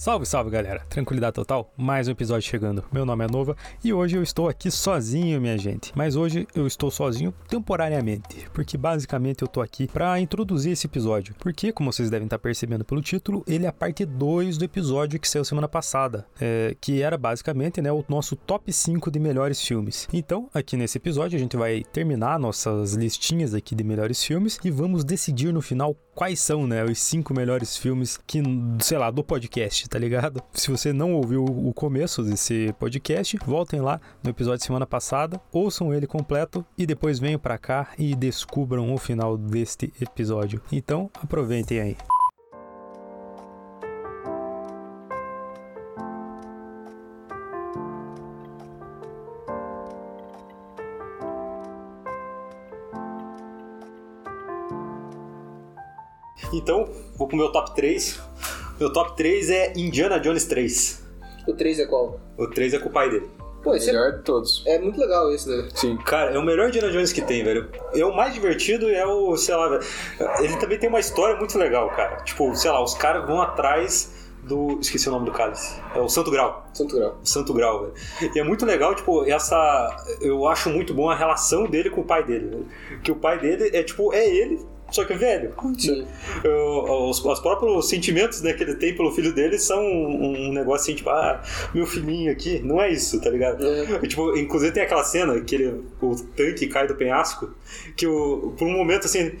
Salve, salve galera! Tranquilidade total? Mais um episódio chegando. Meu nome é Nova e hoje eu estou aqui sozinho, minha gente. Mas hoje eu estou sozinho temporariamente, porque basicamente eu tô aqui para introduzir esse episódio. Porque, como vocês devem estar percebendo pelo título, ele é a parte 2 do episódio que saiu semana passada, é, que era basicamente né, o nosso top 5 de melhores filmes. Então, aqui nesse episódio, a gente vai terminar nossas listinhas aqui de melhores filmes e vamos decidir no final quais são né, os cinco melhores filmes que, sei lá, do podcast tá ligado? Se você não ouviu o começo desse podcast, voltem lá no episódio de semana passada, ouçam ele completo e depois venham para cá e descubram o final deste episódio. Então, aproveitem aí. Então, vou pro meu top 3. Meu top 3 é Indiana Jones 3. O 3 é qual? O 3 é com o pai dele. Pô, esse Melhor de todos. é, é muito legal esse, né? Sim. Cara, é o melhor Indiana Jones que tem, velho. É o mais divertido e é o, sei lá, velho. Ele também tem uma história muito legal, cara. Tipo, sei lá, os caras vão atrás do. Esqueci o nome do cálice. É o Santo Grau. Santo Grau. O Santo Grau, velho. E é muito legal, tipo, essa. Eu acho muito bom a relação dele com o pai dele, velho. Que o pai dele é, tipo, é ele. Só que velho. Sim. Eu- os, os próprios sentimentos né, que ele tem pelo filho dele são um, um negócio assim, tipo, ah, meu filhinho aqui. Não é isso, tá ligado? É. Tipo, inclusive tem aquela cena que ele, o tanque cai do penhasco, que o, por um momento assim.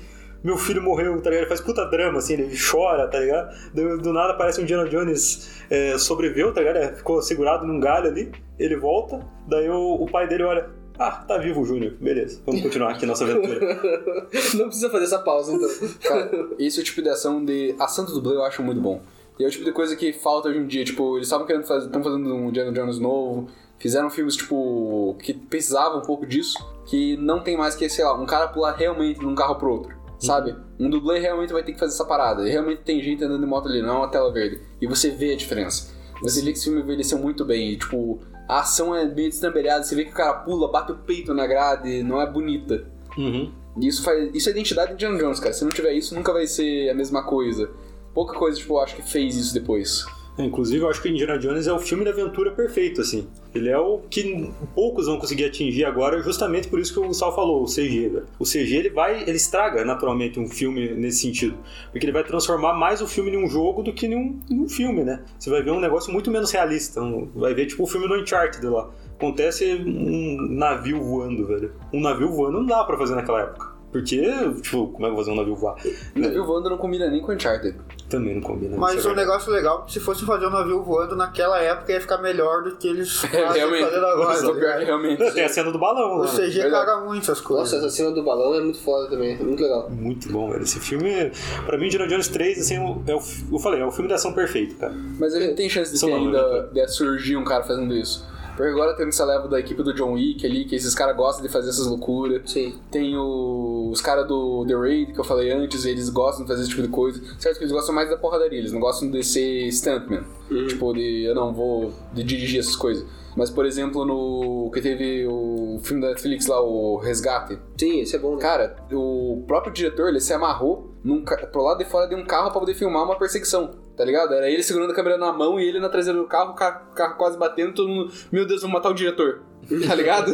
Meu filho morreu, tá ligado? Ele faz puta drama, assim, ele chora, tá ligado? Do, do nada aparece um Indiana Jones é, sobreviveu, tá ligado? Ele Ficou segurado num galho ali, ele volta, daí o, o pai dele olha, ah, tá vivo o Júnior, beleza, vamos continuar aqui nossa aventura. Não precisa fazer essa pausa, então. Cara, esse é o tipo de ação de ação do dublê eu acho muito bom. E é o tipo de coisa que falta hoje em dia. Tipo, eles estavam querendo fazer. Estão fazendo um Indiana Jones novo. Fizeram filmes, tipo, que precisavam um pouco disso. Que não tem mais que, sei lá, um cara pular realmente de um carro pro outro. Sabe? Um dublê realmente vai ter que fazer essa parada. E realmente tem gente andando de moto ali, não é uma tela verde. E você vê a diferença. Você vê que esse filme envelheceu muito bem. E, tipo, a ação é meio destrambelhada. Você vê que o cara pula, bate o peito na grade, não é bonita. Uhum. Isso faz. Isso é a identidade de Indiana Jones, cara. Se não tiver isso, nunca vai ser a mesma coisa. Pouca coisa, tipo, eu acho que fez isso depois. É, Inclusive, eu acho que Indiana Jones é o filme de aventura perfeito, assim. Ele é o que poucos vão conseguir atingir agora, justamente por isso que o Sal falou, o CG. O CG, ele vai, ele estraga naturalmente um filme nesse sentido. Porque ele vai transformar mais o filme em um jogo do que em um, em um filme, né? Você vai ver um negócio muito menos realista. um- vai ver, tipo, o filme do Uncharted lá. Acontece um navio voando, velho. Um navio voando não dá pra fazer naquela época. Porque, tipo, como é que eu vou fazer um navio voar? O navio voando não combina nem com Uncharted. Também não combina. Mas isso é um verdade. negócio legal, se fosse fazer um navio voando naquela época ia ficar melhor do que eles realmente. fazendo agora. Ligado? realmente. Tem a cena do balão, O né? CG caga muito essas coisas. Nossa, essa cena do balão é muito foda também. É muito legal. Muito bom, velho. Esse filme, pra mim, Indiana Jones 3, assim, é o, eu falei, é o filme de ação perfeito, cara. Mas a gente tem chance de ter ainda de surgir um cara fazendo isso. Porque agora tem essa leva da equipe do John Wick ali, que esses caras gostam de fazer essas loucuras. Sim. Tem o- os caras do The Raid, que eu falei antes, eles gostam de fazer esse tipo de coisa. Certo que eles gostam mais da porradaria, eles não gostam de ser stuntman. Tipo, de eu não vou de dirigir essas coisas. Mas, por exemplo, no que teve o filme da Netflix lá, o Resgate. Sim, esse é bom, né? Cara, o próprio diretor, ele se amarrou num, pro lado de fora de um carro pra poder filmar uma perseguição, tá ligado? Era ele segurando a câmera na mão e ele na traseira do carro, o carro, o carro quase batendo, todo mundo, meu Deus, vamos matar o diretor, tá ligado?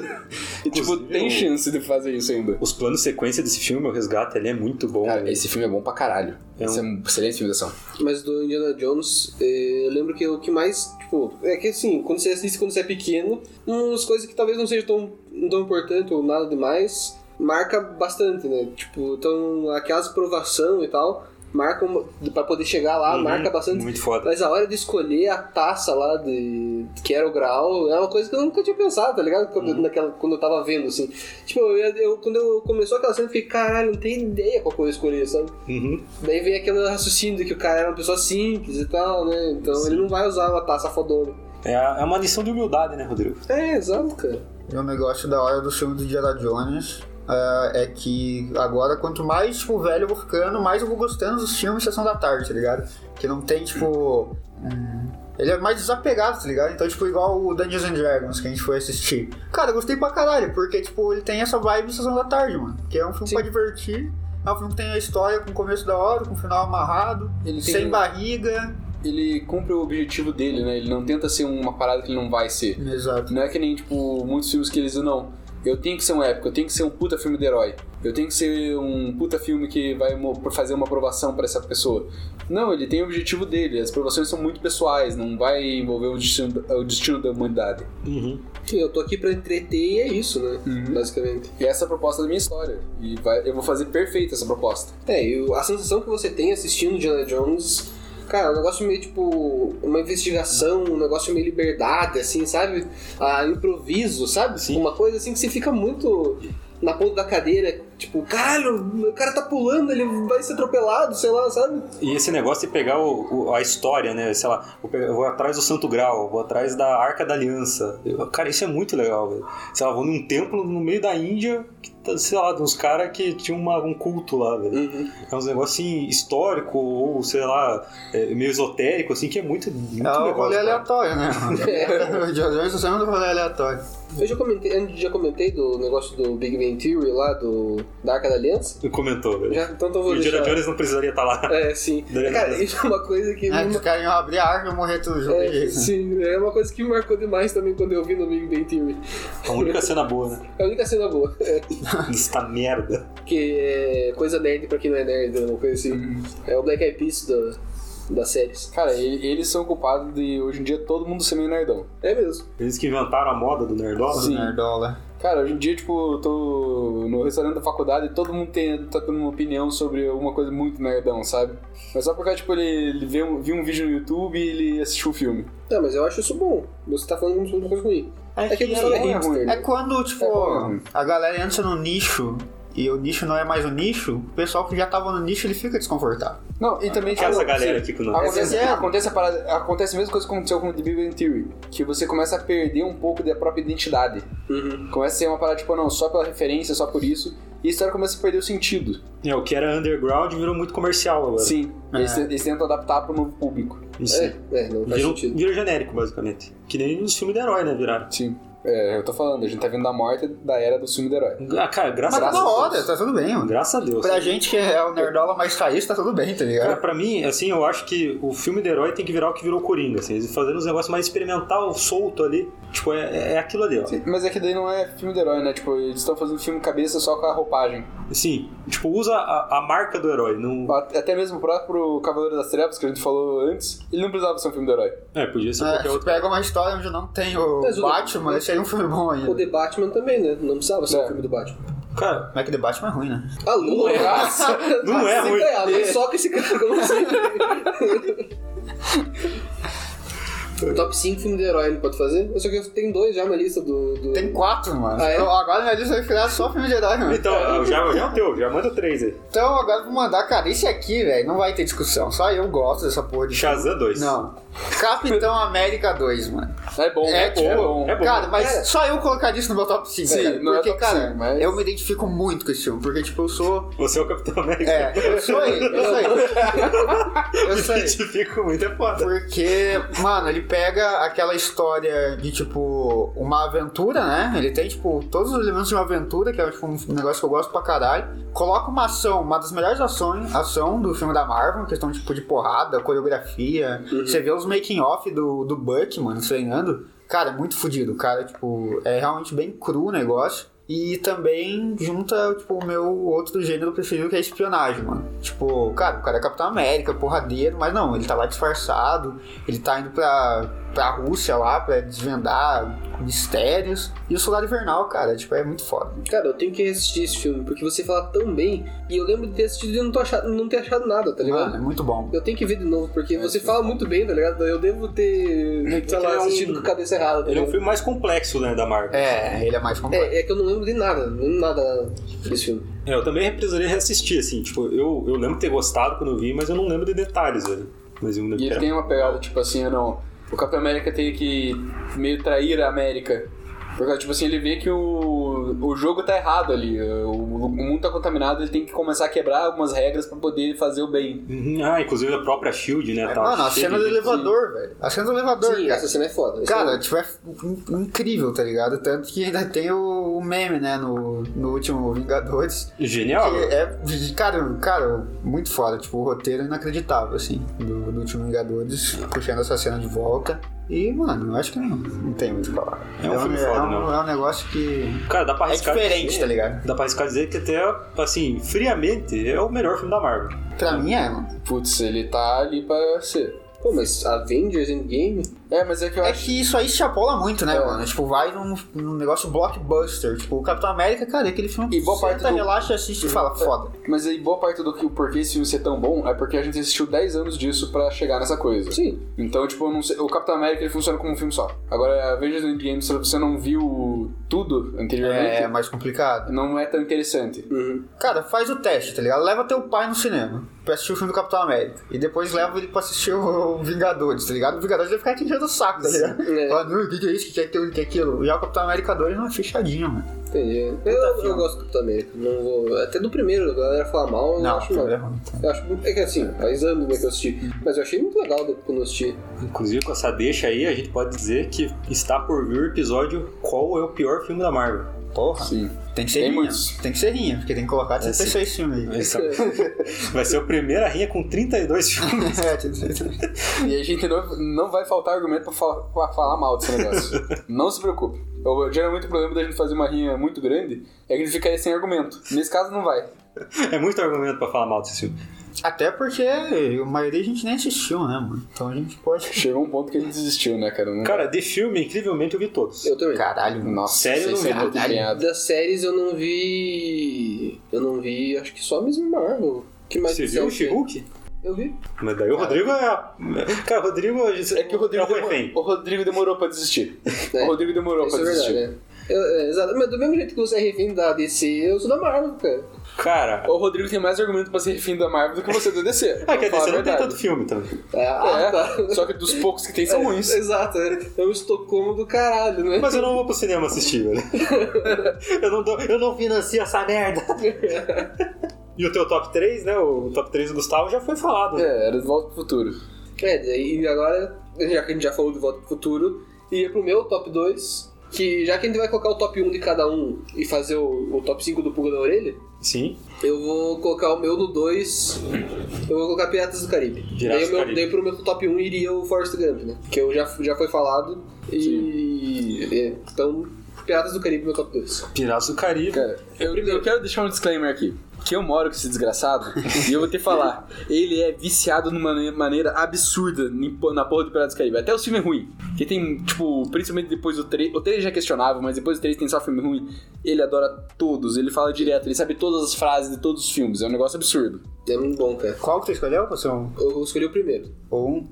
e tipo, Inclusive, tem chance de fazer isso ainda. Os planos sequência desse filme, o Resgate, ele é muito bom. Cara, esse filme é bom pra caralho. É Esse é um- um excelente filme de ação. Mas do Indiana Jones, eh, eu lembro que o que mais, tipo, é que assim, quando você assiste quando você é pequeno, umas coisas que talvez não sejam tão, tão importantes ou nada demais, marca bastante, né? Tipo, então aquelas provação e tal, marcam pra poder chegar lá, Uhum, marca bastante. Muito foda. Mas a hora de escolher a taça lá de que era o grau é uma coisa que eu nunca tinha pensado, tá ligado? Quando, Uhum. naquela, quando eu tava vendo, assim. Tipo, eu, eu- quando eu começou aquela cena, eu fiquei, caralho, não tenho ideia qual que eu escolher, sabe? Uhum. Daí vem aquele raciocínio de que o cara era uma pessoa simples e tal, né? Então ele não vai usar uma taça fodona. É, é uma lição de humildade, né, Rodrigo? É, exato, cara. E um negócio da hora do filme do Indiana Jones é, é que agora, quanto mais tipo, velho eu vou ficando, mais eu vou gostando dos filmes Sessão da Tarde, tá ligado? Que não tem, tipo. hum, ele é mais desapegado, tá ligado? Então, tipo, igual o Dungeons and Dragons que a gente foi assistir. Cara, eu gostei pra caralho, porque, tipo, ele tem essa vibe Sessão da Tarde, mano. Que é um filme Sim. pra divertir. É um filme que tem a história com começo da hora, com final amarrado, Ele tem- sem barriga. ele cumpre o objetivo dele, né? Ele não tenta ser uma parada que ele não vai ser. Exato. Não é que nem, tipo, muitos filmes que eles dizem, não, eu tenho que ser um épico, eu tenho que ser um puta filme de herói. Eu tenho que ser um puta filme que vai fazer uma aprovação pra essa pessoa. Não, ele tem o objetivo dele, as aprovações são muito pessoais, não vai envolver o destino, o destino da humanidade. Uhum. Eu tô aqui pra entreter e é isso, né? Uhum. Basicamente. E essa é a proposta da minha história. E vai- eu vou fazer perfeita essa proposta. É, e o- a sensação que você tem assistindo Indiana Jones, cara, um negócio meio tipo uma investigação, um negócio meio liberdade, assim, sabe? Ah, improviso, sabe? Sim. Uma coisa assim que você fica muito na ponta da cadeira, tipo, caralho, o cara tá pulando, ele vai ser atropelado, sei lá, sabe? E esse negócio de pegar o- o- a história, né? Sei lá, vou, pegar- eu vou atrás do Santo Grau, vou atrás da Arca da Aliança. Eu- cara, isso é muito legal, velho. Sei lá, vou num templo no meio da Índia, que tá, sei lá, de uns caras que tinham uma- um culto lá, velho. Uhum. É uns negócios assim, histórico ou, sei lá, é, meio esotérico, assim, que é muito, muito É o legal. rolê aleatório, né? O Indiana Jones é sempre do rolê aleatório. Eu já comentei, eu já comentei do negócio do Big Bang Theory lá, do, da Arca da Aliança. Comentou, velho. Já, então eu O vou Indiana deixar. Jones não precisaria estar lá. É, sim. Daí- Cara, isso é uma coisa que... É, me- caras iam abrir a arma e morrer tudo junto. É, né? sim, é uma coisa que me marcou demais também quando eu vi no Big Bang Theory. A única cena boa, né? É a única cena boa. É, Esta merda. que é coisa nerd pra quem não é nerd, uma coisa assim. É o Black Eyed Peas da, das séries. Cara, eles são culpados de hoje em dia todo mundo ser meio nerdão. É mesmo. Eles que inventaram a moda do Nerdola. Do Nerdola. Cara, hoje em dia, tipo, eu tô no restaurante da faculdade e todo mundo tem, tá tendo uma opinião sobre alguma coisa muito nerdão, sabe? Mas só porque, tipo, ele, ele vê um, viu um vídeo no YouTube e ele assistiu o filme. Não, mas eu acho isso bom. Você tá falando como se fosse uma coisa ruim. É que o pessoal é é ruim. É quando, tipo, É. a galera entra no nicho e o nicho não é mais o nicho, o pessoal que já tava no nicho ele fica desconfortável. Não, e também, tipo, Essa galera aqui com nós. Acontece, É, acontece, a parada, acontece a mesma coisa que aconteceu com o The Big Bang Theory, que você começa a perder um pouco da própria identidade. Uhum. Começa a ser uma parada, tipo, não, só pela referência, só por isso, e a história começa a perder o sentido. É, o que era underground virou muito comercial agora. Sim, É. eles, eles tentam adaptar pro novo público. Isso. É, é, não faz Virou, sentido. virou genérico, basicamente. Que nem os filmes de herói, né, viraram. Sim. É, eu tô falando, a gente tá vendo da morte da era do filme do herói. Ah, cara, graças Mas a tá Deus. na hora, tá tudo bem, mano. Graças a Deus. Pra gente que é o Nerdola mais raiz, tá tudo bem, tá Cara, ligado? pra mim, assim, eu acho que o filme de herói tem que virar o que virou o Coringa, assim. Eles fazendo uns negócios mais experimental, solto ali. Tipo, é, é aquilo ali, ó. Sim, mas é que daí não é filme do herói, né? Tipo, eles estão fazendo filme cabeça só com a roupagem. Assim, tipo, usa a, a marca do herói. Não... Até mesmo o próprio Cavaleiro das Trevas, que a gente falou antes, ele não precisava ser um filme do herói. É, podia ser É, qualquer se outro. pega uma história onde não tem o Mas Batman, aí é um filme bom O ainda. The Batman também, né? Não precisava ser É. um filme do Batman. Cara, Mas que The Batman é ruim, né? Ah, Lula! Não é ruim. É, só que esse cara, como assim? Top 5 filme de herói não pode fazer? Eu só que tem dois já na lista do. do... Tem quatro, mano. Ah, é? Então, agora minha lista vai virar só filme de herói, mano. então, já, já é o teu, já manda três aí. Então agora eu vou mandar, cara, esse aqui, velho, não vai ter discussão. Só eu gosto dessa porra de Shazam 2. Não. Capitão América 2, mano. É bom, É, é, tipo, bom. é bom. Cara, mas É. só eu colocaria isso no meu top 5, Sim, é Porque, cara, 5, mas- eu me identifico muito com esse filme. Porque, tipo, eu sou... Você é o Capitão América. É, eu sou ele, eu sou ele. Eu sou ele. Identifico muito, é foda. Porque, mano, ele pega aquela história de, tipo, uma aventura, né? Ele tem, tipo, todos os elementos de uma aventura, que é, tipo, um negócio que eu gosto pra caralho. Coloca uma ação, uma das melhores ações, ação do filme da Marvel, questão, tipo, de porrada, coreografia. Você vê os making-off do, do Buck, mano, treinando. Cara, é muito fodido. Cara, tipo, é realmente bem cru o negócio. E também junta, tipo, o meu outro gênero preferido, que é espionagem, mano. Tipo, cara, o cara é Capitão América, porradeiro, mas não, ele tá lá disfarçado, ele tá indo pra, pra Rússia lá pra desvendar mistérios. E o Soldado Invernal, cara, tipo, é muito foda. Cara, eu tenho que assistir esse filme, porque você fala tão bem, e eu lembro de ter assistido e não, tô achado, não ter achado nada, tá ligado? Mano, é muito bom. Eu tenho que ver de novo, porque você fala muito bem, tá ligado? Eu devo ter, sei lá, é um- assistido com a cabeça errada. tá Ele é um filme mais complexo, né, da Marvel. É, ele é mais complexo. É, é que eu não lembro de nada, não lembro nada desse filme. É, eu também precisaria reassistir, assim. Tipo, eu, eu lembro de ter gostado quando eu vi, mas eu não lembro de detalhes, velho. Mas eu lembro E ele era- tem uma pegada, tipo assim, não. O Capitão América tem que meio trair a América. Porque, tipo assim, ele vê que o, o jogo tá errado ali. O o mundo tá contaminado, ele tem que começar a quebrar algumas regras pra poder fazer o bem. Uhum. Ah, inclusive a própria Shield, né? tá Mano, a cena do elevador, velho. A cena do elevador, Sim, cara. essa cena é foda. Cara, é- tipo, é in- incrível, tá ligado? Tanto que ainda tem o, o meme, né, no, no último Vingadores. Genial. É, cara, cara, muito foda. Tipo, o roteiro é inacreditável, assim, do, do último Vingadores, puxando essa cena de volta. E, mano, eu acho que não, não tem muito o que falar. É um filme é, foda, um, não. é um negócio que Cara, dá pra é arriscar diferente, dizer, tá ligado? Dá pra arriscar dizer que até, assim, friamente, é o melhor filme da Marvel. Pra mim é, mano. Putz, ele tá ali pra ser. Pô, mas Avengers Endgame? É, mas é que eu É acho. que isso aí extrapola muito, né, É. mano? Tipo, vai num, num negócio blockbuster. Tipo, o Capitão América, cara, é aquele filme E boa parte senta, do- relaxa, assiste e fala, foda. Mas aí, boa parte do que o porquê esse filme ser tão bom é porque a gente assistiu 10 anos disso pra chegar nessa coisa. Sim. Então, tipo, eu não sei, o Capitão América ele funciona como um filme só. Agora, Avengers Endgame, se você não viu tudo anteriormente, É mais complicado. não é tão interessante. Uhum. Cara, faz o teste, tá ligado? Leva teu pai no cinema pra assistir o filme do Capitão América. E depois leva ele pra assistir o Vingadores, tá ligado? O Vingadores vai ficar te enchendo o saco, tá ligado? É. Fala, não, o que que é isso, o que é que é aquilo. Já o Capitão América 2 não é fechadinho, mano. Entendi. Eu, eu gosto do Capitão América. Não vou... Até do primeiro, a galera fala mal, eu Não, acho não. é ruim. Eu acho é que assim, faz anos né, que eu assisti. Mas eu achei muito legal quando eu assisti. Inclusive, com essa deixa aí, a gente pode dizer que está por vir o episódio Qual é o pior filme da Marvel? Porra. Sim. Tem que ser Tem rinha. muitos. Tem que ser rinha, porque tem que colocar 36 filmes aí. É- Vai ser a primeira rinha com 32 filmes. É, tem que ser- E a gente não, não vai faltar argumento pra falar, pra falar mal desse negócio. não se preocupe. Eu, geralmente o problema da gente fazer uma rinha muito grande é que a gente ficaria sem argumento. Nesse caso não vai. É muito argumento pra falar mal desse filme. Até porque a maioria a gente nem assistiu, né, mano? Então a gente pode. Chegou um ponto que a gente desistiu, né, cara? Não- Cara, de filme, incrivelmente, eu vi todos. Eu também. Caralho, mano. Nossa, Sério, eu não vi. Caralho. Das séries eu não vi. Eu não vi, acho que só mesmo Marvel. Que mais Você viu o She-Hulk? Eu vi. Mas daí o Rodrigo é. Cara, o Rodrigo É que o Rodrigo, é demorou, o Rodrigo demorou pra desistir. É. O Rodrigo demorou Isso pra é desistir. verdade, né? Eu- é, exato. Mas do mesmo jeito que você é refém da DC, eu sou da Marvel, cara. Cara. O Rodrigo tem mais argumento pra ser refém da Marvel do que você do DC. Ah, falar você a não tem tanto filme também. Ah, É, tá. só que dos poucos que tem são ruins. Exato, é. é um Estocolmo do caralho, né? Mas eu não vou pro cinema assistir, velho. eu, não dou, eu não financio essa merda. e o teu top 3, né? O top 3 do Gustavo já foi falado. É, era de volta pro futuro. É, daí agora, já que a gente já falou de Volta pro Futuro, ia pro meu top 2, que já que a gente vai colocar o top 1 de cada um e fazer o, o top 5 do Pulga da Orelha, Sim. eu vou colocar o meu no 2, eu vou colocar Piratas do Caribe. Daí, o do meu, Caribe. daí pro meu top 1 iria o Forrest Gump, né? Que eu já, já foi falado, e... é, então, Piratas do Caribe, meu top 2. Piratas do Caribe. Cara, eu, eu quero deixar um disclaimer aqui. Que eu moro com esse desgraçado e eu vou ter que falar. Ele é viciado de uma mane- maneira absurda na porra do Piratas do Caribe. Até o filme é ruim. Que tem, tipo, principalmente depois do 3. O 3 já é questionável, mas depois do 3 tem só filme ruim. Ele adora todos, ele fala direto, ele sabe todas as frases de todos os filmes. É um negócio absurdo. É muito bom, cara. Qual que tu escolheu? Você um Eu escolhi o primeiro. ou um?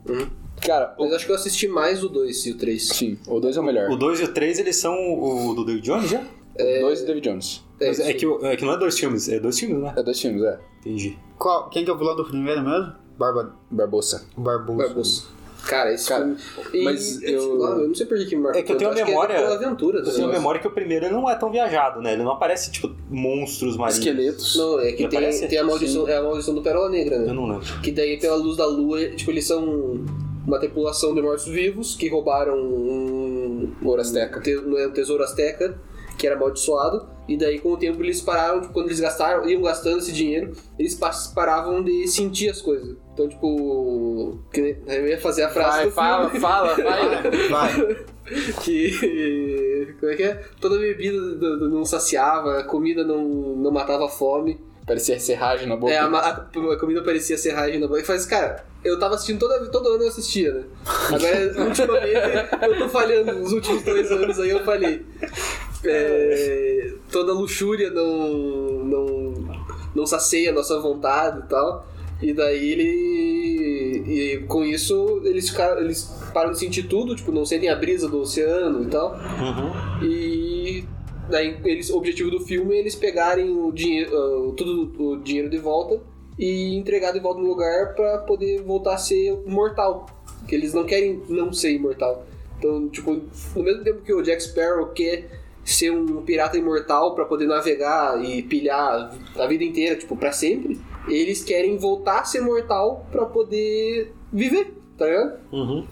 Cara, o, Mas acho que eu assisti mais o 2 e o 3. sim, o 2 é o melhor. O 2 e o 3, eles são o do David Jones já? O 2 é David Jones. Mas é que, é que não é dois filmes, é dois filmes, né? É dois filmes, é. Entendi. Qual, quem que é o vilão do primeiro mesmo? Barba, Barbosa. Barbosa. Barbosa. Cara, esse Cara, filme. E, mas eu... eu- lá, eu não sei por que marcou. É que eu tenho a acho memória- é pela aventura. Eu tenho a memória que o primeiro não é tão viajado, né? Ele não aparece, tipo, monstros marinhos. Esqueletos. Não, é que tem, aparece? tem a maldição, é a maldição do Pérola Negra, né? Eu não lembro. Que daí pela luz da lua, tipo, eles são uma tripulação de mortos-vivos que roubaram um, Ouro Azteca. um, te- um tesouro azteca que era amaldiçoado. E daí com o tempo eles pararam, tipo, quando eles gastaram, iam gastando esse dinheiro, eles paravam de sentir as coisas. Então, tipo, que eu ia fazer a frase Vai, do fala, filme. fala, vai. Vai. que como é que é? Toda bebida não saciava, a comida não, não matava a fome. Parecia serragem na boca. É, a, a- a comida parecia serragem na boca. E faz, cara, eu tava assistindo toda, todo ano eu assistia, né? Agora, ultimamente, eu tô falhando. Nos últimos dois anos aí eu falhei. É, toda luxúria não, não, não sacia a nossa vontade e tal. E daí ele. E com isso eles, ficaram, eles param de sentir tudo, tipo, não sentem a brisa do oceano e tal. Uhum. E daí eles, o objetivo do filme é eles pegarem o dinheiro, ah, tudo o dinheiro de volta e entregar de volta no lugar pra poder voltar a ser mortal. Que eles não querem não ser imortal. Então, tipo, no mesmo tempo que o Jack Sparrow quer ser um pirata imortal pra poder navegar e pilhar a vida inteira, tipo, pra sempre. Eles querem voltar a ser mortal pra poder viver, tá ligado? Uhum.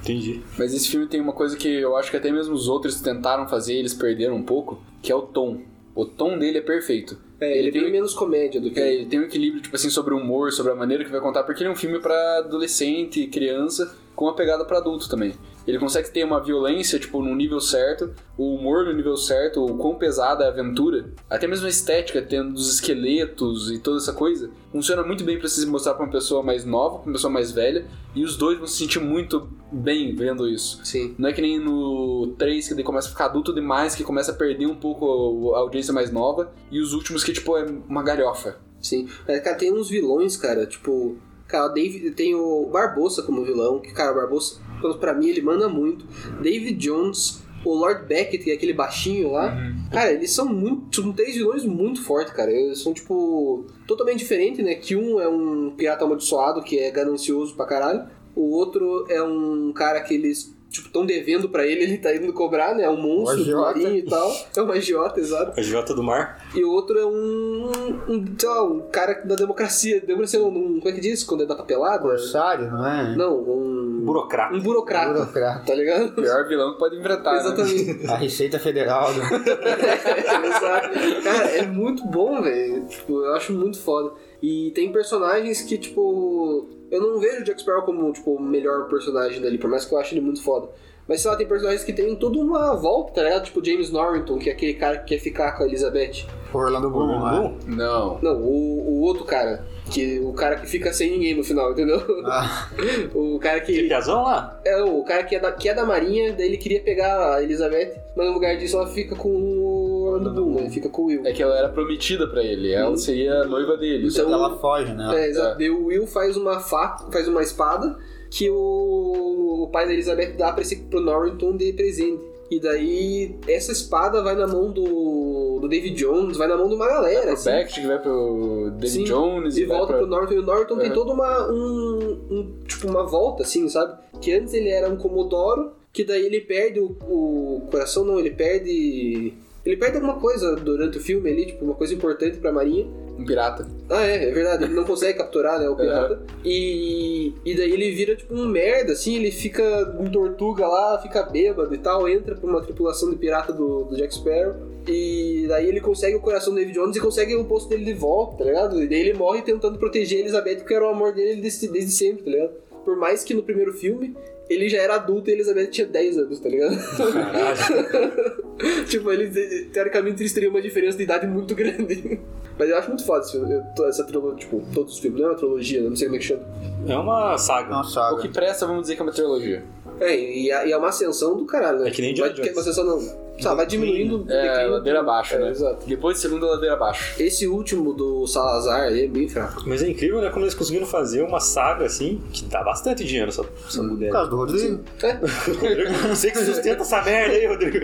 Entendi. Mas esse filme tem uma coisa que eu acho que até mesmo os outros tentaram fazer e eles perderam um pouco, que é o tom. O tom dele é perfeito. É, ele, é tem bem menos comédia do que. É, ele tem um equilíbrio, tipo assim, sobre o humor, sobre a maneira que vai contar, porque ele é um filme pra adolescente, criança, com uma pegada pra adulto também. Ele consegue ter uma violência, tipo, no nível certo, o humor no nível certo, o quão pesada é a aventura, até mesmo a estética, tendo os esqueletos e toda essa coisa, funciona muito bem pra se mostrar pra uma pessoa mais nova, pra uma pessoa mais velha, e os dois vão se sentir muito bem vendo isso. Sim. Não é que nem no 3 que daí começa a ficar adulto demais, que começa a perder um pouco a audiência mais nova, e os últimos que, tipo, é uma galhofa. Sim. Mas, cara, tem uns vilões, cara, tipo. Cara, David, tem o Barbosa como vilão, que, cara, o Barbosa, pra mim, ele manda muito. David Jones, o Lord Beckett, que é aquele baixinho lá. Cara, eles são muito. São três vilões muito fortes, cara. Eles são, tipo, totalmente diferentes, né? Que um é um pirata amaldiçoado, que é ganancioso pra caralho. O outro é um cara que eles. Tipo, estão devendo pra ele, ele tá indo cobrar, né? É um monstro, agiota. do marinho e tal. É um agiota, exato. A Jota do Mar. E o outro é um. um sei lá, um cara da democracia. Democracia não, um, como é que diz? Quando é da papelada? Corsário, não é? Não, um. Burocrata. Um burocrata. Burocrata. Tá ligado? Pior vilão que pode enfrentar, né? Exatamente. A Receita Federal. né? Exato. Cara, é muito bom, velho. Tipo, eu acho muito foda. E tem personagens que, tipo. Eu não vejo o Jack Sparrow como, tipo, o melhor personagem dali, por mais que eu ache ele muito foda. Mas sei lá, tem personagens que tem toda uma volta, tá ligado? Tipo James Norrington, que é aquele cara que quer ficar com a Elizabeth. Orlando Bloom, né? Orlando? Não. Não, o, o outro cara. Que, o cara que fica sem ninguém no final, entendeu? Ah, O cara que. Que piazão lá? É, o cara que é, da, que é da marinha, daí ele queria pegar a Elizabeth, mas no lugar disso ela fica com o Orlando Bloom, né? Fica com o Will. É que ela era prometida pra ele, ela Hum. seria a noiva dele. Então- ela foge, né? É, exato. Daí o Will faz uma faca, faz uma espada que o, o pai da Elizabeth dá pra esse, pro Norrington de presente. E daí essa espada vai na mão do, do David Jones, vai na mão de uma galera. Pro assim. Que vai pro David Sim, Jones E vai volta pra... pro Norton. E o Norton tem Uhum. toda uma. Um, um- tipo, uma volta, assim, sabe? Que antes ele era um Comodoro, que daí ele perde o, o coração, não, ele perde. Ele perde alguma coisa durante o filme ali, tipo, uma coisa importante pra Marinha. Um pirata. Ah, é, é verdade, ele não consegue capturar, né, o pirata. E, e daí ele vira, tipo, um merda, assim, ele fica um tortuga lá, fica bêbado e tal, entra pra uma tripulação de pirata do, do Jack Sparrow. E daí ele consegue o coração do David Jones e consegue o posto dele de volta, tá ligado? E daí ele morre tentando proteger a Elizabeth, porque era o amor dele desde, desde sempre, tá ligado? Por mais que no primeiro filme ele já era adulto e a Elizabeth tinha 10 anos, tá ligado? tipo, eles, teoricamente eles teriam uma diferença de idade muito grande. Mas eu acho muito foda esse eu- essa trilogia, tipo, todos os filmes, não é uma trilogia, não sei como é que chama. É uma saga. Uma saga. O que presta, vamos dizer que é uma trilogia. É, e, e é uma ascensão do caralho, né? É que nem vai, Indiana Uma Jones. ascensão não. Sabe, vai diminuindo. É, ladeira abaixo, É, né? Exato. Depois de segunda, ladeira abaixo. Esse último do Salazar aí é bem fraco. Mas é incrível, né? Como eles conseguiram fazer uma saga assim, que dá bastante dinheiro essa, essa Por mulher. causa do Rodrigo. Você que sustenta essa merda aí, Rodrigo.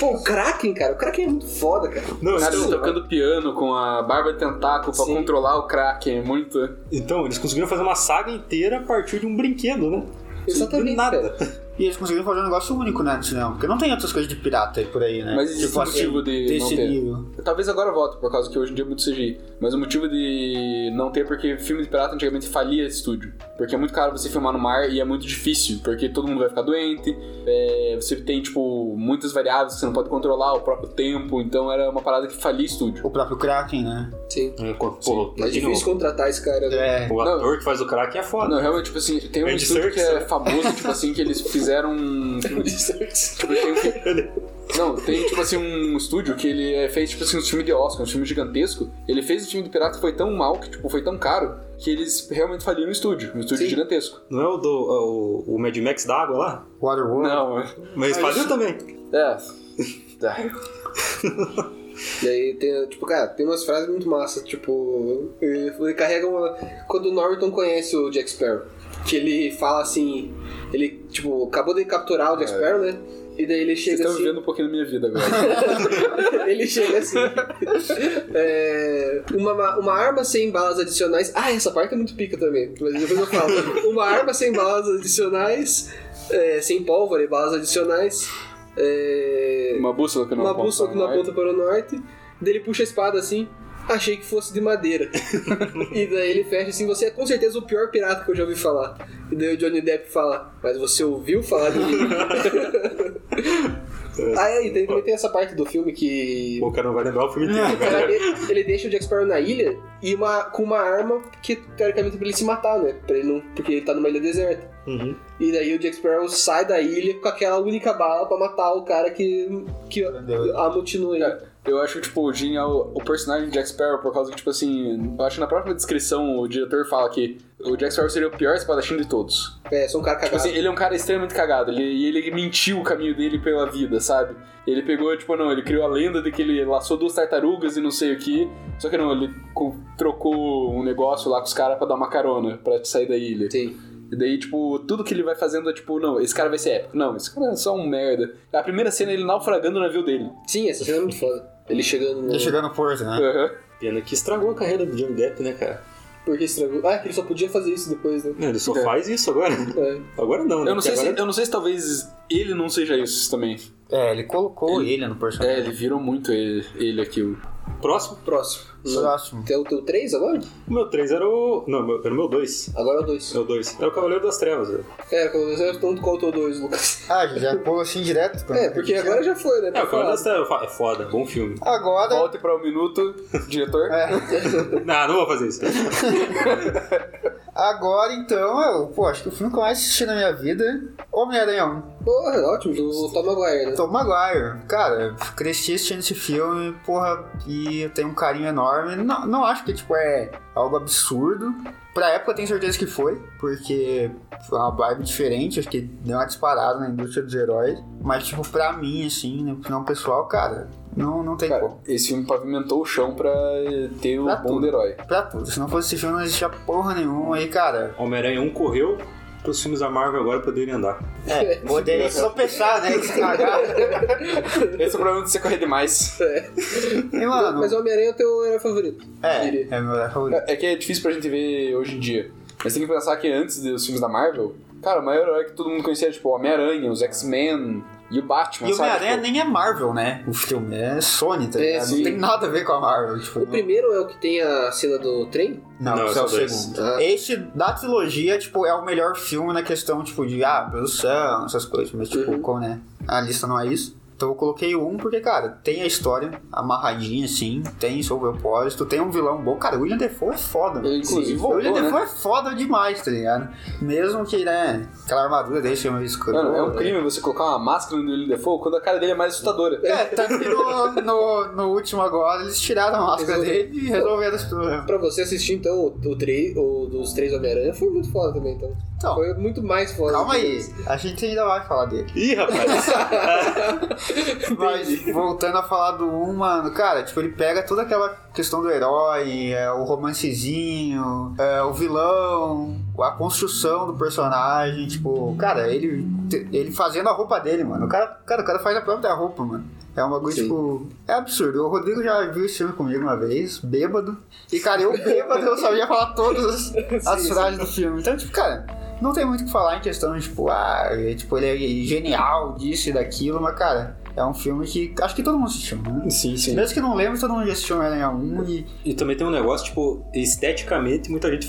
Pô, o Kraken, cara, o Kraken é muito foda, cara. Não, Cara, então, tocando piano com a barba de tentáculo pra Sim. controlar o Kraken, é muito... então, eles conseguiram fazer uma saga inteira a partir de um brinquedo, né? Exatamente, Do nada. cara. E eles conseguiram fazer um negócio único, né, no cinema. Porque não tem outras coisas de pirata aí por aí, né? Mas existe um motivo de não desse ter. nível. Talvez agora volte, por causa que hoje em dia é muito CGI. Mas o motivo de não ter é porque filme de pirata antigamente falia estúdio. Porque é muito caro você filmar no mar e é muito difícil, porque todo mundo vai ficar doente, é, você tem, tipo, muitas variáveis que você não pode controlar, o próprio tempo, então era uma parada que falia estúdio. O próprio Kraken, né? Sim. É, Pô, pô, É difícil contratar esse cara, né? É. o ator que faz o crack é foda. Não, realmente, tipo assim, tem um Andy estúdio que é Serkis, né? famoso, tipo assim, que eles fizeram um... Tipo, tem um Não, tem tipo assim um estúdio que ele é, fez tipo assim um filme de Oscar, um filme gigantesco. Ele fez um filme de pirata que foi tão mal, que tipo, foi tão caro, que eles realmente faliram o estúdio, um estúdio Sim. gigantesco. Não é o do o, o Mad Max da água lá? Waterworld. Não, é. Mas faliu também. É. É. E aí tem, tipo, cara, tem umas frases muito massas, tipo, ele, ele carrega uma. Quando o Norton conhece o Jack Sparrow, que ele fala assim, ele, tipo, acabou de capturar o Jack É. Sparrow, né? E daí ele Vocês chega estão assim. vivendo um pouquinho da minha vida agora. ele chega assim. é, uma, uma arma sem balas adicionais. Ah, essa parte é muito pica também, mas depois eu falo. Uma arma sem balas adicionais, é, sem pólvora e balas adicionais. é, Uma bússola que não uma aponta bússola que não aponta para o norte. Daí ele puxa a espada assim. Achei que fosse de madeira. e daí ele fecha assim: Você é com certeza o pior pirata que eu já ouvi falar. E daí o Johnny Depp fala: Mas você ouviu falar de mim? ah, é, e daí também tem essa parte do filme que. Pô, o cara não vai lembrar o filme inteiro, cara, velho. ele, ele deixa o Jack Sparrow na ilha e uma, com uma arma que teoricamente pra ele se matar, né? Pra ele não, porque ele tá numa ilha deserta. Uhum. E daí o Jack Sparrow sai da ilha com aquela única bala pra matar o cara que, que amotinou ele. Cara, eu acho, tipo, genial o personagem de Jack Sparrow por causa que, tipo assim, eu acho que na própria descrição o diretor fala que o Jack Sparrow seria o pior espadachim de todos. É, sou um cara Tipo cagado. assim, ele é um cara extremamente cagado, ele, e ele mentiu o caminho dele pela vida, sabe? Ele pegou, tipo, não, ele criou a lenda de que ele laçou duas tartarugas e não sei o que, só que não, ele co- trocou um negócio lá com os caras pra dar uma carona pra sair da ilha. Sim. E daí, tipo, tudo que ele vai fazendo é tipo, não, esse cara vai ser épico. Não, esse cara é só um merda. A primeira cena é ele naufragando o navio dele. Sim, essa cena é muito foda. Ele chegando no. Ele chegou no porto, né? Aham. Pena que estragou a carreira do Johnny Depp, né, cara? Porque estragou. Ah, que ele só podia fazer isso depois, né? Não, ele só É. faz isso agora. É. Agora não, né? Eu não, sei Porque se, agora- eu não sei se talvez ele não seja isso também. É, ele colocou ele, no É, personagem. ele virou muito ele, ele aqui. o- Próximo. Próximo. Próximo. Tem o teu 3 agora? O meu 3 era o. Não, meu- era o meu 2. Agora é o 2. É o 2. Era o Cavaleiro das Trevas, velho. É, quando você não qual o teu 2, Lucas. Ah, já pôs assim direto. É, porque agora já foi, né? É, o Cavaleiro das Trevas é foda, bom filme. Agora. Volte para o minuto, diretor. É, Não, não vou fazer isso. agora então, eu, pô, acho que o filme que eu mais assisti na minha vida é Homem-Aranha 1. Porra, ótimo, do Tom Maguire, né? Tom Maguire. Cara, cresci assistindo esse filme, porra, e eu tenho um carinho enorme. Não, não acho que, tipo, é algo absurdo. Pra época eu tenho certeza que foi, porque foi uma vibe diferente, acho que deu uma disparada na indústria dos heróis. Mas, tipo, pra mim, assim, né, não pessoal, cara, não, não tem Cara, como. esse filme pavimentou o chão pra ter o Pra bom tudo. do herói. Pra tudo. Se não fosse esse filme, não existia porra nenhuma. Aí, cara, Homem-Aranha 1 correu pros filmes da Marvel agora poderem andar. é, poderia tropeçar, né? Esse é o problema de você correr demais. E, mano, Mas o Homem-Aranha é o teu herói favorito. é, diria. é meu favorito. É que é difícil pra gente ver hoje em dia. Mas tem que pensar que antes dos filmes da Marvel, cara, o maior herói que todo mundo conhecia era tipo o Homem-Aranha, os X-Men e o Batman, E o sabe? Homem-Aranha Tipo, nem é Marvel, né? O filme é Sony, tá É, ligado? sim. Não tem nada a ver com a Marvel. Tipo, O primeiro é o que tem a cena do trem? Não, Não, esse é o são dois. segundo. Ah. Este da trilogia, tipo, é o melhor filme na questão, tipo, de, ah, produção, essas coisas. Mas, tipo, Uhum. como, né? A lista não é isso. Então eu coloquei o um porque, cara, tem a história amarradinha, assim, tem seu propósito, tem um vilão bom. Cara, o William Defoe é foda. mano. Ele, inclusive, o voltou, William né? Defoe é foda demais, tá ligado? Mesmo que, né, aquela armadura dele seja meio escura. Mano, é um crime você colocar uma máscara no William Defoe quando a cara dele é mais assustadora. É, tanto que no, no, no último agora eles tiraram a máscara Resolve- dele e resolveram esse problema. Pra você assistir, então, o, o, três, o dos três Homem-Aranha foi muito foda também, então. Então, Foi muito mais foda. calma do que aí, a gente ainda vai falar dele. Ih, rapaz! Mas voltando a falar do 1, mano, cara, tipo, ele pega toda aquela questão do herói, é, o romancezinho, é, o vilão, a construção do personagem, tipo, cara, ele, ele fazendo a roupa dele, mano. O cara, cara, o cara faz a própria roupa, mano. É um bagulho, Sim. tipo. É absurdo. O Rodrigo já viu esse filme comigo uma vez, bêbado. E, cara, eu bêbado, eu sabia falar todas as, as Sim, frases do filme. Então, tipo, cara, não tem muito o que falar em questão de, tipo, ah, é, tipo, ele é genial disso e daquilo, mas, cara, é um filme que acho que todo mundo assistiu, né? sim, sim. Mesmo que não lembre, todo mundo já assistiu Homem-Aranha 1 e. E também tem um negócio, tipo, esteticamente muita gente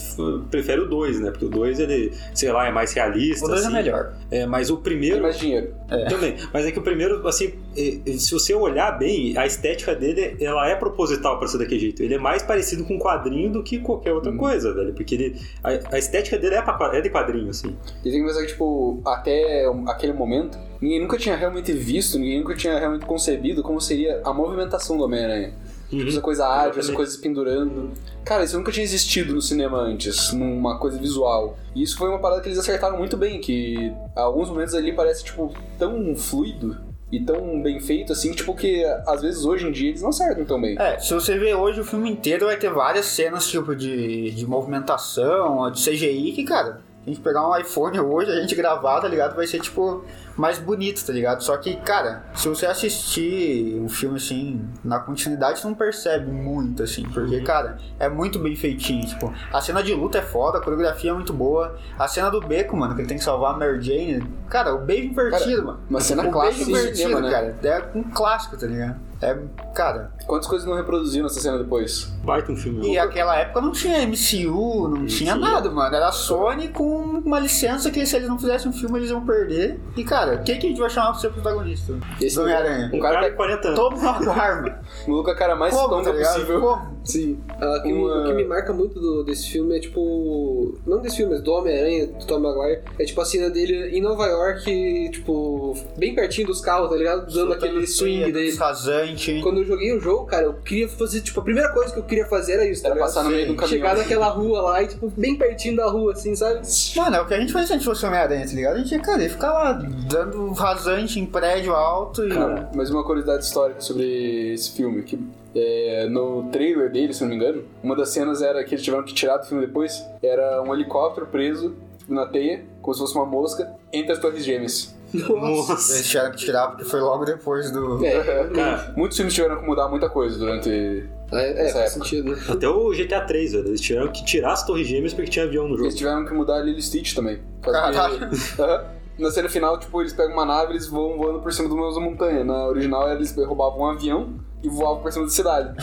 prefere o 2, né? Porque o 2, ele, sei lá, é mais realista. O 2 é assim. melhor. É, mas o Tem primeiro. mais dinheiro. Também. Mas é que o primeiro, assim, é- é- se você olhar bem, a estética dele, ela é proposital pra ser daquele jeito. Ele é mais parecido com um quadrinho do que qualquer outra coisa, velho. Porque ele, a, a estética dele é, pra, é de quadrinho, assim. E tem que pensar que, tipo, até aquele momento, ninguém nunca tinha realmente visto, ninguém nunca tinha realmente concebido como seria a movimentação do Homem-Aranha. Tipo, essa coisa ágil, essa coisa pendurando. Cara, isso nunca tinha existido no cinema antes, numa coisa visual. E isso foi uma parada que eles acertaram muito bem, que alguns momentos ali parece, tipo, tão fluido e tão bem feito, assim, tipo, que às vezes hoje em dia eles não acertam tão bem. É, se você ver hoje o filme inteiro, vai ter várias cenas, tipo, de, de movimentação, de CGI, que, cara, a gente pegar um iPhone hoje, a gente gravar, tá ligado? Vai ser, tipo, mais bonito, tá ligado? Só que, cara, se você assistir um filme assim, na continuidade, você não percebe muito, assim. Porque, cara, é muito bem feitinho. Tipo, a cena de luta é foda, a coreografia é muito boa. A cena do beco, mano, que ele tem que salvar a Mary Jane. Cara, o beijo invertido, mano. uma cena o clássica beijo do invertido, cinema, né? cara. É um clássico, tá ligado? É, cara. Quantas coisas não reproduziram essa cena depois? Baita um filme. E aquela época não tinha MCU, não tinha nada, mano. Era a Sony com uma licença que se eles não fizessem um filme eles iam perder. E, cara, quem que a gente vai chamar pra ser protagonista? Esse Homem-Aranha. Um cara de 40 anos. Todo mundo arma. O maluco é o cara mais Como, tá possível. Como? Sim. Ah, o que me- Uma- O que me marca muito do- desse filme é tipo. Não desse filme, mas do Homem-Aranha, do Tom Maguire. É tipo a cena dele em Nova York, tipo, bem pertinho dos carros, tá ligado? Dando aquele swing dele. Rasante. Quando eu joguei o jogo, cara, eu queria fazer, tipo, a primeira coisa que eu queria fazer era isso, tá ligado? passar no meio do caminhão. Chegar naquela rua lá e, tipo, bem pertinho da rua, assim, sabe? Mano, é o que a gente fazia se a gente fosse Homem-Aranha, tá ligado? A gente ia, cara, ia ficar lá dando rasante em prédio alto e. Cara, mas uma curiosidade histórica sobre esse filme, que é, no trailer dele, se não me engano, uma das cenas era que eles tiveram que tirar do filme depois, era um helicóptero preso na teia, como se fosse uma mosca, entre as torres gêmeas. Nossa. Eles tiveram que tirar porque foi logo depois do. É, Cara, Muitos filmes tiveram que mudar muita coisa durante. é, é Essa faz época. sentido, né? até o GTA 3, velho. Eles tiveram que tirar as torres gêmeas porque tinha avião no jogo. Eles tiveram que mudar a Lily Stitch também. Caralho. que- Aham. Na cena final, tipo, eles pegam uma nave e eles voam voando por cima de uma montanha. Na original, eles roubavam um avião e voavam por cima da cidade.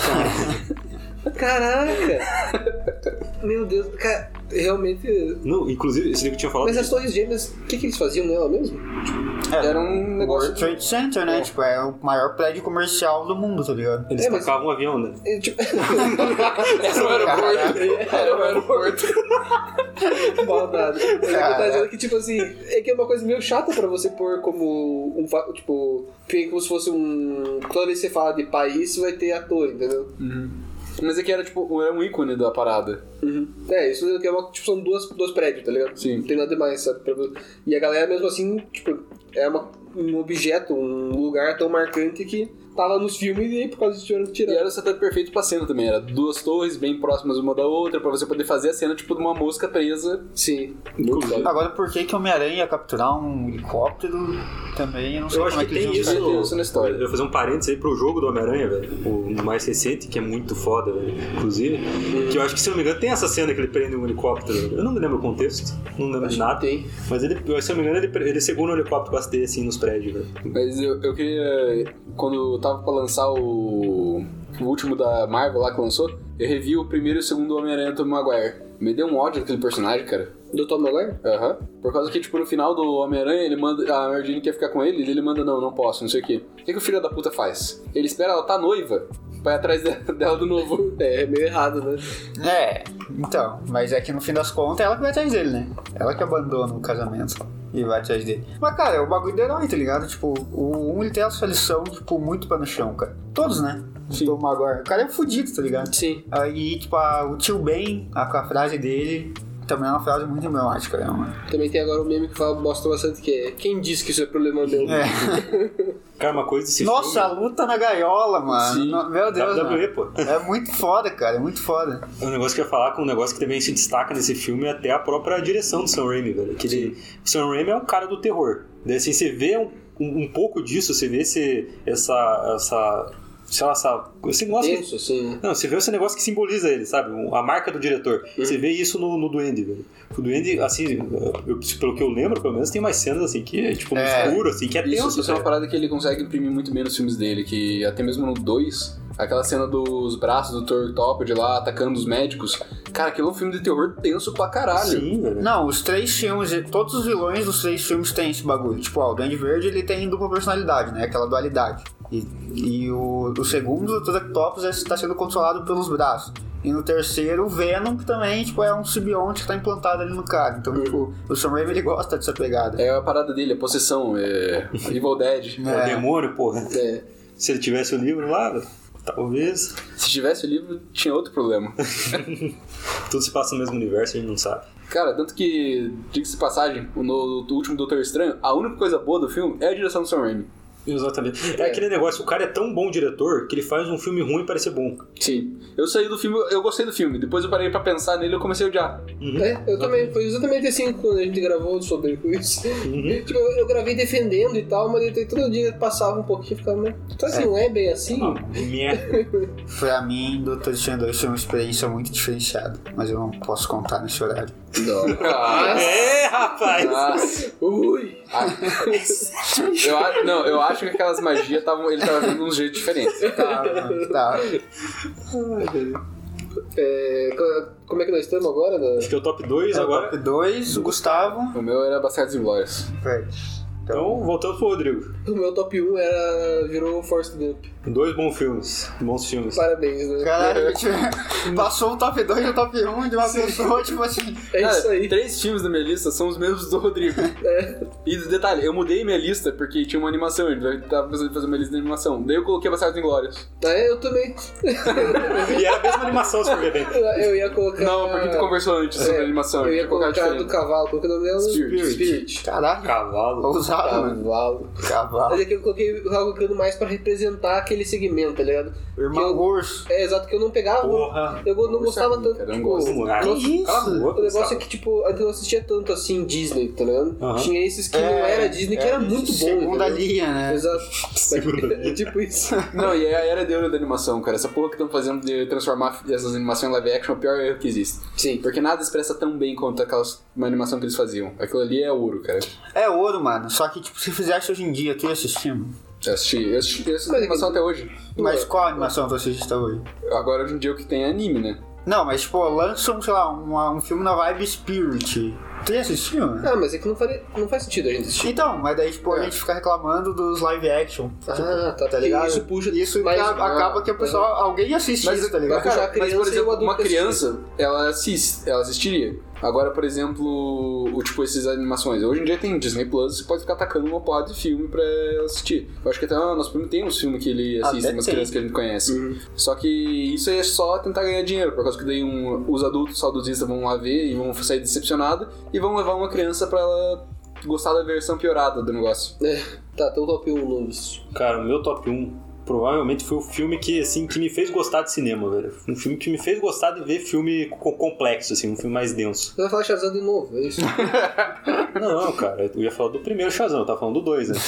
Caraca! Meu Deus, cara, realmente. Não, inclusive, esse nego tinha falado. Mas as torres gêmeas, o que, que eles faziam nela mesmo? Era um negócio. World Trade Center, né? Tipo, é o maior prédio comercial do mundo, tá ligado? Eles É, mas- tacavam um avião, né? É, tipo... Era um aeroporto. Era um aeroporto. Maldade. Mas o que eu tô dizendo é que, tipo assim, é que é uma coisa meio chata pra você pôr como um. Tipo, que como se fosse um. Toda vez que você fala de país, vai ter ator, entendeu? Mas é que era tipo, era um ícone da parada. É, isso é uma, tipo, são duas, dois prédios, tá ligado? Sim. Não tem nada demais, sabe? E a galera, mesmo assim, tipo, é uma, um objeto, um lugar tão marcante que tava nos filmes e aí por causa disso tiveram que E tirar. era o setup perfeito pra cena também. Era duas torres bem próximas uma da outra, pra você poder fazer a cena tipo de uma mosca presa. Sim. Muito. Agora, por que que o Homem-Aranha ia capturar um helicóptero também? Eu não sei Eu como acho é que que eles tem isso. Tem isso na história. Eu vou fazer um parênteses aí pro jogo do Homem-Aranha, velho. O mais recente, que é muito foda, velho. Inclusive. Que eu acho que, se eu não me engano, tem essa cena que ele prende um helicóptero. Eu não me lembro o contexto. Não lembro de nada. Tem. Mas ele, se eu não me engano, ele, ele segura um helicóptero com as assim nos prédios, velho. Mas eu, eu queria. Quando tava pra lançar o. O último da Marvel lá que lançou, eu revi o primeiro e o segundo Homem-Aranha do Tobey Maguire. Me deu um ódio daquele personagem, cara. Do Tom Maguire? Aham. Por causa que, tipo, no final do Homem-Aranha, ele manda. A Mary Jane quer ficar com ele, ele manda, não, não posso, não sei o quê. O que, que o filho da puta faz? Ele espera ela tá noiva pra ir atrás de- dela do novo. É, é meio errado, né? É, então, mas é que no fim das contas é ela que vai atrás dele, né? Ela que abandona o casamento e vai atrás dele. Mas, cara, é o bagulho do herói, tá ligado? Tipo, o um ele tem a sua lição, tipo, muito pé no chão, cara. Todos, né? Sim. Maguire. O cara é fudido, tá ligado? Sim. Aí, tipo, a- o tio Ben, a, com a frase dele, também é uma frase muito emblemática, né, mano? Também tem agora o meme que fala, mostra bastante que é quem disse que isso é problema meu? É. Cara, uma coisa desse Nossa, a filme... luta na gaiola, mano. Sim. No- Meu Deus, WWE, mano. pô. É muito foda, cara, é muito foda. Um negócio que eu ia falar, com um negócio que também se destaca nesse filme é até a própria direção do Sam Raimi, velho. Que ele, o Sam Raimi é um cara do terror. Daí, assim, você vê um, um, um pouco disso, você vê esse, essa, essa, sei lá, essa, esse negócio que- Tenso, assim, né? Não, você vê esse negócio que simboliza ele, sabe? A marca do diretor. Você vê isso no, no Duende, velho. O Duende, assim, eu- pelo que eu lembro, pelo menos, tem umas cenas assim que é tipo no É. escuro, assim, que é Isso, tenso. isso é uma parada que ele consegue imprimir muito bem nos filmes dele, que até mesmo no 2, aquela cena dos braços do Thor Topod lá atacando os médicos. Cara, aquilo é um filme de terror tenso pra caralho. Sim, velho. Não, os três filmes, todos os vilões dos três filmes têm esse bagulho. Tipo, ó, o Duende Verde ele tem dupla personalidade, né? Aquela dualidade. E, e o, o segundo, o Octopus, está sendo controlado pelos braços. E no terceiro, o Venom, que também tipo, é um simbionte que tá implantado ali no cara. Então, tipo, o Sam Raimi ele gosta dessa pegada. É a parada dele, a possessão, é Evil Dead. O É. demônio, porra. É. Se ele tivesse o livro lá, talvez Se tivesse o livro, tinha outro problema. tudo se passa no mesmo universo, a gente não sabe. Cara, tanto que, diga-se de passagem, no, no último Doutor Estranho, a única coisa boa do filme é a direção do Sam Raimi. Exatamente. É aquele negócio, o cara é tão bom diretor que ele faz um filme ruim parecer bom. Sim. Eu saí do filme, eu gostei do filme. Depois eu parei pra pensar nele e eu comecei a odiar. É, eu também. Foi exatamente assim quando a gente gravou sobre isso. Uhum. Tipo, eu, eu gravei defendendo e tal, mas eu, todo dia passava um pouquinho e ficava, mas então, assim, não é bem assim? Ah, merda. Pra mim, Doutor Estranho 2 foi uma experiência muito diferenciada, mas eu não posso contar nesse horário. Ah, É, rapaz! Nossa. Ui! Eu, não, eu acho que aquelas magias estavam. Ele tava vendo de um jeito diferente. Tá, tá. É, co- como é que nós estamos agora? né? Acho que é o top 2 agora. Top 2, o Gustavo. O meu era Bastardos Inglórios. Vai. Então, voltamos pro Rodrigo. O meu top 1 era, virou Force Gump. Dois bons filmes. Bons filmes. Parabéns, né? Caralho, a gente passou o top 2 e o top 1 de uma pessoa, tipo assim. É Cara, isso aí. Três filmes da minha lista são os mesmos do Rodrigo. É. E detalhe, eu mudei minha lista porque tinha uma animação, ele tava pensando em fazer uma lista de animação. Daí eu coloquei Bastardos Inglórios. É, eu também. E era a mesma animação, se for ver bem. Eu, eu ia colocar. Não, porque tu conversou antes sobre a animação. Eu ia colocado colocar do cavalo. Qual que é o nome dela? Spirit. Spirit. Caralho, Cavalo. ousado. Cavalo. Cavalo. Mas é que eu coloquei, eu tava colocando mais pra representar aquele segmento, tá ligado? Que Irmão eu- urso. É, exato, que eu não pegava. Porra. Eu não gostava ruim, tanto. cara, não tipo, gosto. Ah, Que isso? cala a boca, O negócio é que, tipo, eu não assistia tanto assim Disney, tá ligado? Tinha esses que não era Disney, que era muito bom. Segunda entendeu? linha, né? Exato. Segunda É tipo isso. Não, e é a era de ouro da animação, cara. Essa porra que estão fazendo de transformar essas animações em live action é o pior erro que existe. Sim. Porque nada expressa tão bem quanto aquelas uma animação que eles faziam. Aquilo ali é ouro, cara. É ouro, mano. Só que, tipo, se fizesse hoje em dia, tu ia assistir? mano? Eu assisti, eu assisti essa Mas- animação até hoje. Mas qual animação tu assiste hoje? Agora, hoje em dia, o que tem é anime, né? Não, mas, tipo, lançam, sei lá, uma- um filme na vibe Spirit. Tu ia assistir, mano? Ah, mas é que não, faria, não faz sentido a gente assistir. Então, mas daí, tipo, a É. gente fica reclamando dos live action. Ah, Tipo, tá, tá ligado? isso puxa Isso mais- acaba, acaba que o pessoal, alguém assiste Mas, isso, tá ligado? puxar a mas, por exemplo, uma criança, ela assiste, ela assistiria. Agora, por exemplo, o tipo essas animações. Hoje em dia tem Disney Plus, você pode ficar atacando uma porrada de filme pra assistir. Eu acho que até o nosso primo tem uns filmes que ele assiste, Até umas tem. crianças que a gente conhece. Só que isso é só tentar ganhar dinheiro, por causa que daí um- os adultos saudosistas vão lá ver e vão sair decepcionados e vão levar uma criança pra ela gostar da versão piorada do negócio. É, tá, então top 1 nomes. Cara, o meu top 1 provavelmente foi o filme que, assim, que me fez gostar de cinema, velho. Um filme que me fez gostar de ver filme co- complexo, assim, um filme mais denso. Você vai falar Shazam de novo, é isso? Não, cara, eu ia falar do primeiro Shazam, eu tava falando do dois, né?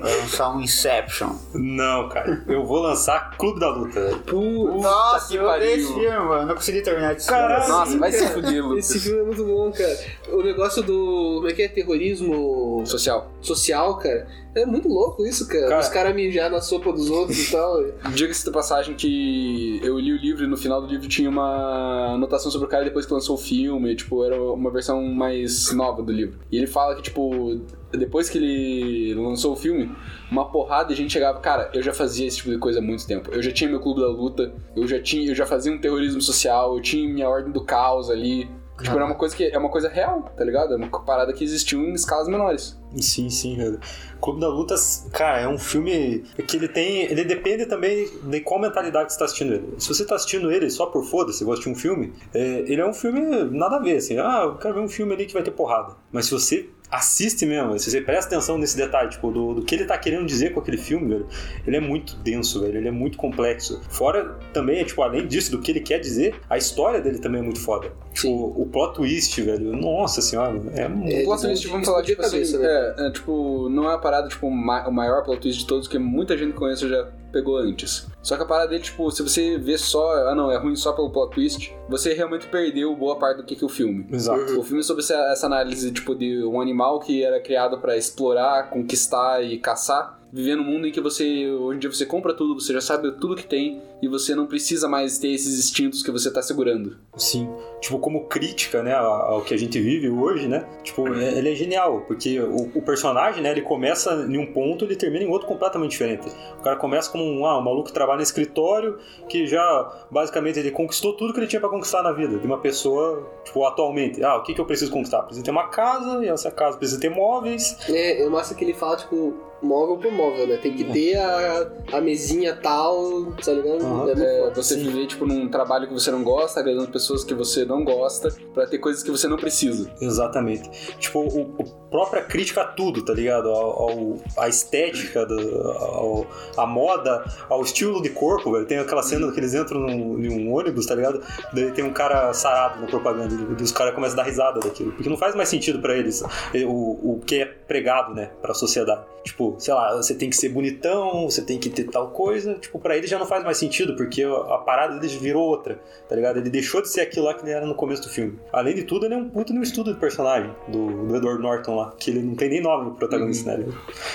Vai lançar um Inception. Não, cara, eu vou lançar Clube da Luta, velho. Nossa, que odeio esse pariu. filme, mano. Não consegui terminar de Caralho. Nossa, vai se fuder, Lucas. Esse filme é muito bom, cara. O negócio do. Como é que é? Terrorismo Social. social, cara. É muito louco isso, cara. Cara. Os caras mijar na sopa dos outros e tal. Diga-se de passagem que eu li o livro e no final do livro tinha uma anotação sobre o cara depois que lançou o filme, tipo, era uma versão mais nova do livro. E ele fala que, tipo, depois que ele lançou o filme, uma porrada de gente chegava, cara, eu já fazia esse tipo de coisa há muito tempo. Eu já tinha meu clube da luta, eu já tinha, eu já fazia um terrorismo social, eu tinha minha ordem do caos ali. Tipo, era uma coisa que é uma coisa real, tá ligado? É uma parada que existiu em escalas menores. Sim, sim, velho. Clube da Luta, cara, é um filme que ele tem. Ele depende também de qual mentalidade você tá assistindo ele. Se você tá assistindo ele só por foda-se, gosta de um filme, é, ele é um filme nada a ver, assim. Ah, eu quero ver um filme ali que vai ter porrada. Mas se você assiste mesmo, se você presta atenção nesse detalhe, tipo, do, do que ele tá querendo dizer com aquele filme, velho, ele é muito denso, velho, ele é muito complexo. Fora também, tipo, além disso, do que ele quer dizer, a história dele também é muito foda. Tipo, o plot twist, velho, nossa senhora, é muito. É, O plot de- twist, de vamos falar, tipo a cabeça, assim, né? É, é, tipo, não é uma parada, tipo, ma- o maior plot twist de todos, que muita gente que conhece já pegou antes. Só que a parada dele, tipo, se você vê só, ah não, é ruim só pelo plot twist, você realmente perdeu boa parte do que, é o filme. Exato. O filme é sobre essa, essa análise, tipo, de um animal que era criado pra explorar, conquistar e caçar, viver num mundo em que você, hoje em dia, você compra tudo, você já sabe tudo que tem, e você não precisa mais ter esses instintos que você tá segurando. Sim, tipo, como crítica, né, ao que a gente vive hoje, né? Tipo, é- ele é genial, porque o, o personagem, né, ele começa em um ponto e ele termina em outro completamente diferente. O cara começa como um, ah, um maluco que trabalha no escritório, que já, basicamente, ele conquistou tudo que ele tinha pra conquistar na vida, de uma pessoa, tipo, atualmente. Ah, o que, que eu preciso conquistar? Preciso ter uma casa, e essa casa precisa ter móveis. É, é massa que ele fala, tipo, móvel por móvel, né? Tem que ter a, a mesinha tal, tá ligado? É É, você viver, tipo, num trabalho que você não gosta, agradando pessoas que você não gosta, pra ter coisas que você não precisa. Exatamente. Tipo, o, o própria crítica a tudo, tá ligado? Ao, ao- a estética, do, ao- a moda, ao estilo de corpo, velho. Tem aquela cena que eles entram num, em um ônibus, tá ligado? Daí tem um cara sarado na propaganda e os caras começam a dar risada daquilo. Porque não faz mais sentido pra eles eh, o, o que é pregado, né, pra sociedade. Tipo, sei lá, você tem que ser bonitão, você tem que ter tal coisa. Tipo, pra eles já não faz mais sentido, porque a parada deles virou outra, tá ligado? Ele deixou de ser aquilo lá que ele era no começo do filme. Além de tudo, ele é um puto no estudo de personagem do, do Edward Norton lá, que ele não tem nem nome no protagonista, né?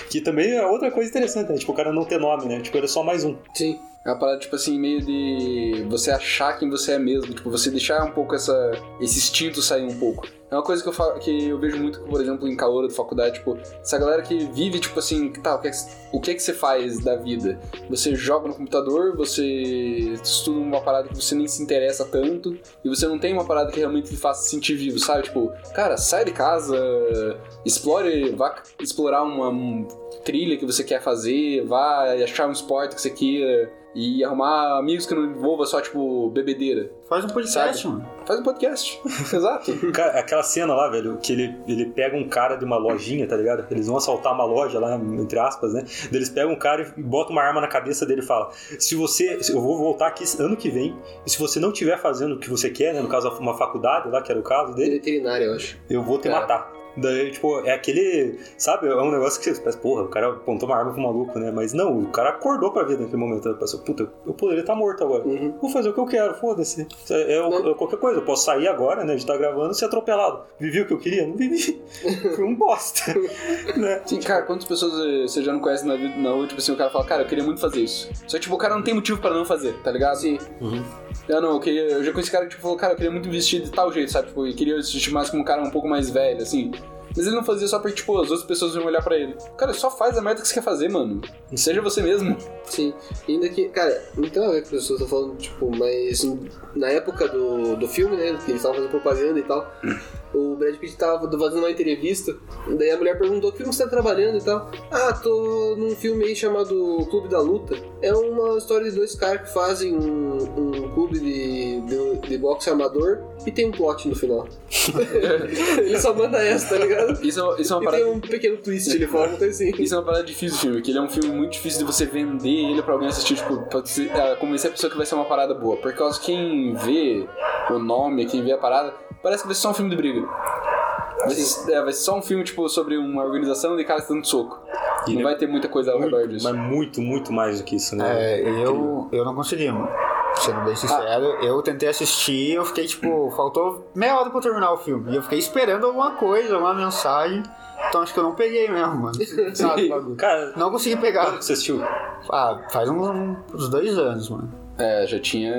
Que também é outra coisa interessante, né? Tipo, o cara não ter nome, né? Tipo, ele é só mais um. Sim. É uma parada, tipo assim, meio de você achar quem você é mesmo. Tipo, você deixar um pouco essa, esse instinto sair um pouco. É uma coisa que eu, falo, que eu vejo muito, por exemplo, em calor de faculdade. Tipo, essa galera que vive, tipo assim, tá, o que, é que, o que é que você faz da vida? Você joga no computador, você estuda uma parada que você nem se interessa tanto. E você não tem uma parada que realmente te faça se sentir vivo, sabe? Tipo, cara, sai de casa, explore, vá explorar uma um trilha que você quer fazer, vá achar um esporte que você queira e arrumar amigos que não envolva só, tipo, bebedeira. Faz um podcast, Sabe? mano. Faz um podcast. Exato. Cara, aquela cena lá, velho, que ele, ele pega um cara de uma lojinha, tá ligado? Eles vão assaltar uma loja lá, entre aspas, né? Eles pegam um cara e botam uma arma na cabeça dele e falam: Se você. Eu vou voltar aqui ano que vem, e se você não estiver fazendo o que você quer, né? No caso, uma faculdade lá, que era o caso dele, Veterinário, eu acho. eu vou te É. matar. Daí, tipo, é aquele. Sabe? É um negócio que você pensa, porra, o cara apontou uma arma pro maluco, né? Mas não, o cara acordou pra vida naquele momento. Ele pensou, puta, eu poderia estar morto agora. Uhum. Vou fazer o que eu quero, foda-se. É, é o- é qualquer coisa, eu posso sair agora, né? De estar gravando e ser atropelado. Vivi o que eu queria? Não vivi. Fui um bosta. né? Sim, cara, quantas pessoas eh, você já não conhece na, vida- na rua, tipo assim, o cara fala, cara, eu queria muito fazer isso. Só que, tipo, o cara não tem motivo pra não fazer, tá ligado? Sim. Eu não, eu, queria, eu já conheci cara que tipo, falou, cara, eu queria muito vestir de tal jeito, sabe? Tipo, eu queria se vestir mais como um cara um pouco mais velho, assim. Mas ele não fazia só porque, tipo, as outras pessoas iam olhar pra ele. Cara, só faz a merda que você quer fazer, mano. Seja você mesmo. Sim, e ainda que, cara, não tem a ver com que as pessoas estão falando, tipo, mas na época do, do filme, né, que eles estavam fazendo propaganda e tal, Brad Pitt tava fazendo uma entrevista, daí a mulher perguntou, que filme você tá trabalhando e tal? Ah, tô num filme aí chamado Clube da Luta. É uma história de dois caras que fazem um, um clube de, de, de boxe amador e tem um plot no final. ele só manda essa, tá ligado? Isso, é- isso é uma E parada. tem um pequeno twist, ele fala, tem assim. Isso é uma parada difícil do filme, que ele é um filme muito difícil de você vender ele pra alguém assistir, tipo, pra você, ah, convencer a pessoa que vai ser uma parada boa. Por causa que quem vê o nome, quem vê a parada, parece que vai ser só um filme de briga. Vai ser, é, vai ser só um filme, tipo, sobre uma organização de caras dando soco. E Não ele- vai ter muita coisa ao redor Muito, disso. mas muito, muito mais do que isso, né? É, eu, eu não consegui, mano. Sendo bem sincero, eu tentei assistir, eu fiquei tipo, faltou meia hora pra eu terminar o filme. E eu fiquei esperando alguma coisa, uma mensagem. Então acho que eu não peguei mesmo, mano. Sabe, o bagulho. Cara, Não consegui pegar. você assistiu? Ah, faz uns, uns dois anos, mano. É, já tinha.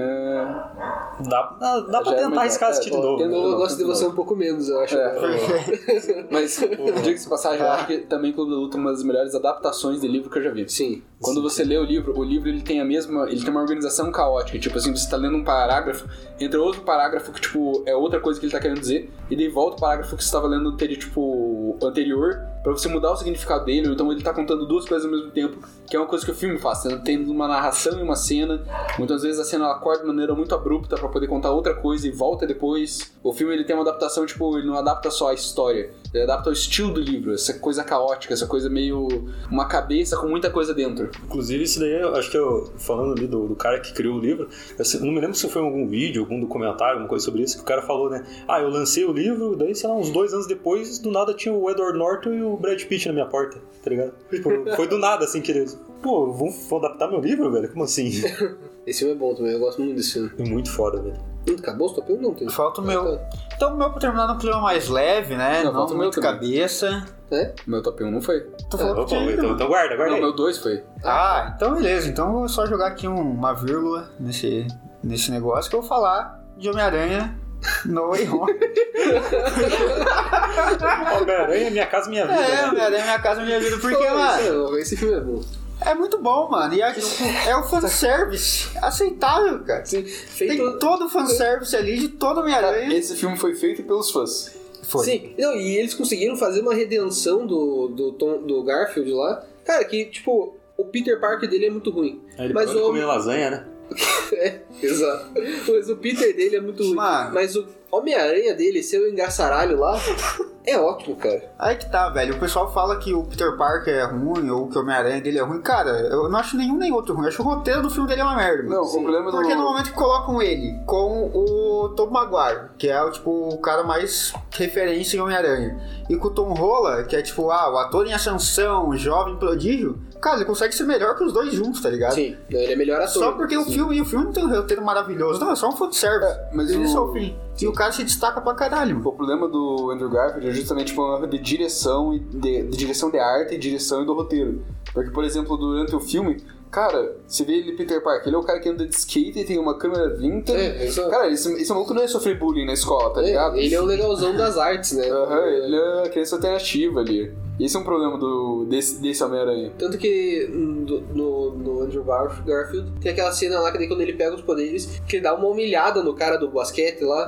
Dá, dá, dá pra é tentar arriscar é, assistir de novo. Eu, né? não, eu não, gosto de você um pouco menos, eu acho. É. Mas, diga-se de passagem, eu acho que também Clube da Luta é uma das melhores adaptações de livro que eu já vi. Sim. Quando você lê o livro, o livro ele tem a mesma. Ele tem uma organização caótica. Tipo assim, você tá lendo um parágrafo, entra outro parágrafo que, tipo, é outra coisa que ele tá querendo dizer, e daí volta o parágrafo que você tava lendo anterior, tipo, anterior, pra você mudar o significado dele, então ele tá contando duas coisas ao mesmo tempo, que é uma coisa que o filme faz. Tá tendo uma narração e uma cena. Muitas vezes a cena ela corta de maneira muito abrupta pra poder contar outra coisa e volta depois. O filme ele tem uma adaptação, tipo, ele não adapta só a história, ele adapta o estilo do livro, essa coisa caótica, essa coisa meio. uma cabeça com muita coisa dentro. Inclusive, isso daí, eu acho que eu, falando ali do, do cara que criou o livro, assim, eu não me lembro se foi em algum vídeo, algum documentário, alguma coisa sobre isso, que o cara falou, né? Ah, eu lancei o livro, daí, sei lá, uns dois anos depois, do nada tinha o Edward Norton e o Brad Pitt na minha porta, tá ligado? Tipo, foi do nada, assim, que eles. Pô, vão, vão adaptar meu livro, velho? Como assim? Esse filme é bom também, eu gosto muito desse filme. É muito foda, velho. Acabou o 1? Não tem. Falta o meu. Então o meu pra terminar num clima mais leve, né? Não, Não, falta o meu muito também. cabeça. É? Meu top 1 não foi. Tô falando então, contigo, então, mano. guarda, guarda Não, aí. meu 2 foi. Ah, então beleza. Então eu vou só jogar aqui um- uma vírgula nesse, nesse negócio que eu vou falar de Homem-Aranha No Way Home. Homem-Aranha, Minha Casa Minha Vida. É, né? Homem-Aranha Minha Casa Minha Vida. Porque, Pô, mano, esse, é- esse filme é bom. é muito bom, mano. E é, é o fanservice aceitável, cara. Sim, feito. Tem todo o fanservice ali de todo Homem-Aranha. Esse filme foi feito pelos fãs. Foi. Sim, não, e eles conseguiram fazer uma redenção do, do, Tom, do Garfield lá. Cara, que, tipo, o Peter Parker dele é muito ruim. Aí ele Mas o- comer lasanha, né? É, exato. Mas o Peter dele é muito ruim. Mano. Mas o Homem-Aranha dele, seu engraçaralho lá, é ótimo, cara. Aí que tá, velho. O pessoal fala que o Peter Parker é ruim ou que o Homem-Aranha dele é ruim. Cara, eu não acho nenhum nem outro ruim. Eu acho o roteiro do filme dele é uma merda. Não, o problema do. Porque no momento que colocam ele com o Tom Maguire, que é o, tipo, o cara mais referência em Homem-Aranha, e com o Tom Holland, que é tipo, ah, o ator em ascensão, jovem prodígio, cara, ele consegue ser melhor que os dois juntos, tá ligado? Sim, ele é melhor ator. Só porque o Sim. filme, e o filme não tem um roteiro maravilhoso, não, é só um fanservice. É, mas do início o- ao fim. E o cara se destaca pra caralho. O problema do Andrew Garfield é justamente um erro de direção e de, de direção de arte, direção e do roteiro. Porque, por exemplo, durante o filme, cara, você vê ele Peter Parker, ele é o cara que anda de skate e tem uma câmera vintage. É, exato. Cara, esse, esse maluco não é sofrer bullying na escola, tá ligado? É, ele é o legalzão das artes, né? Aham, ele é a criança alternativa ali. Esse é um problema do, desse, desse Homem-Aranha. Tanto que do- no, no Andrew Garf- Garfield tem aquela cena lá que daí quando ele pega os poderes, que ele dá uma humilhada no cara do basquete lá.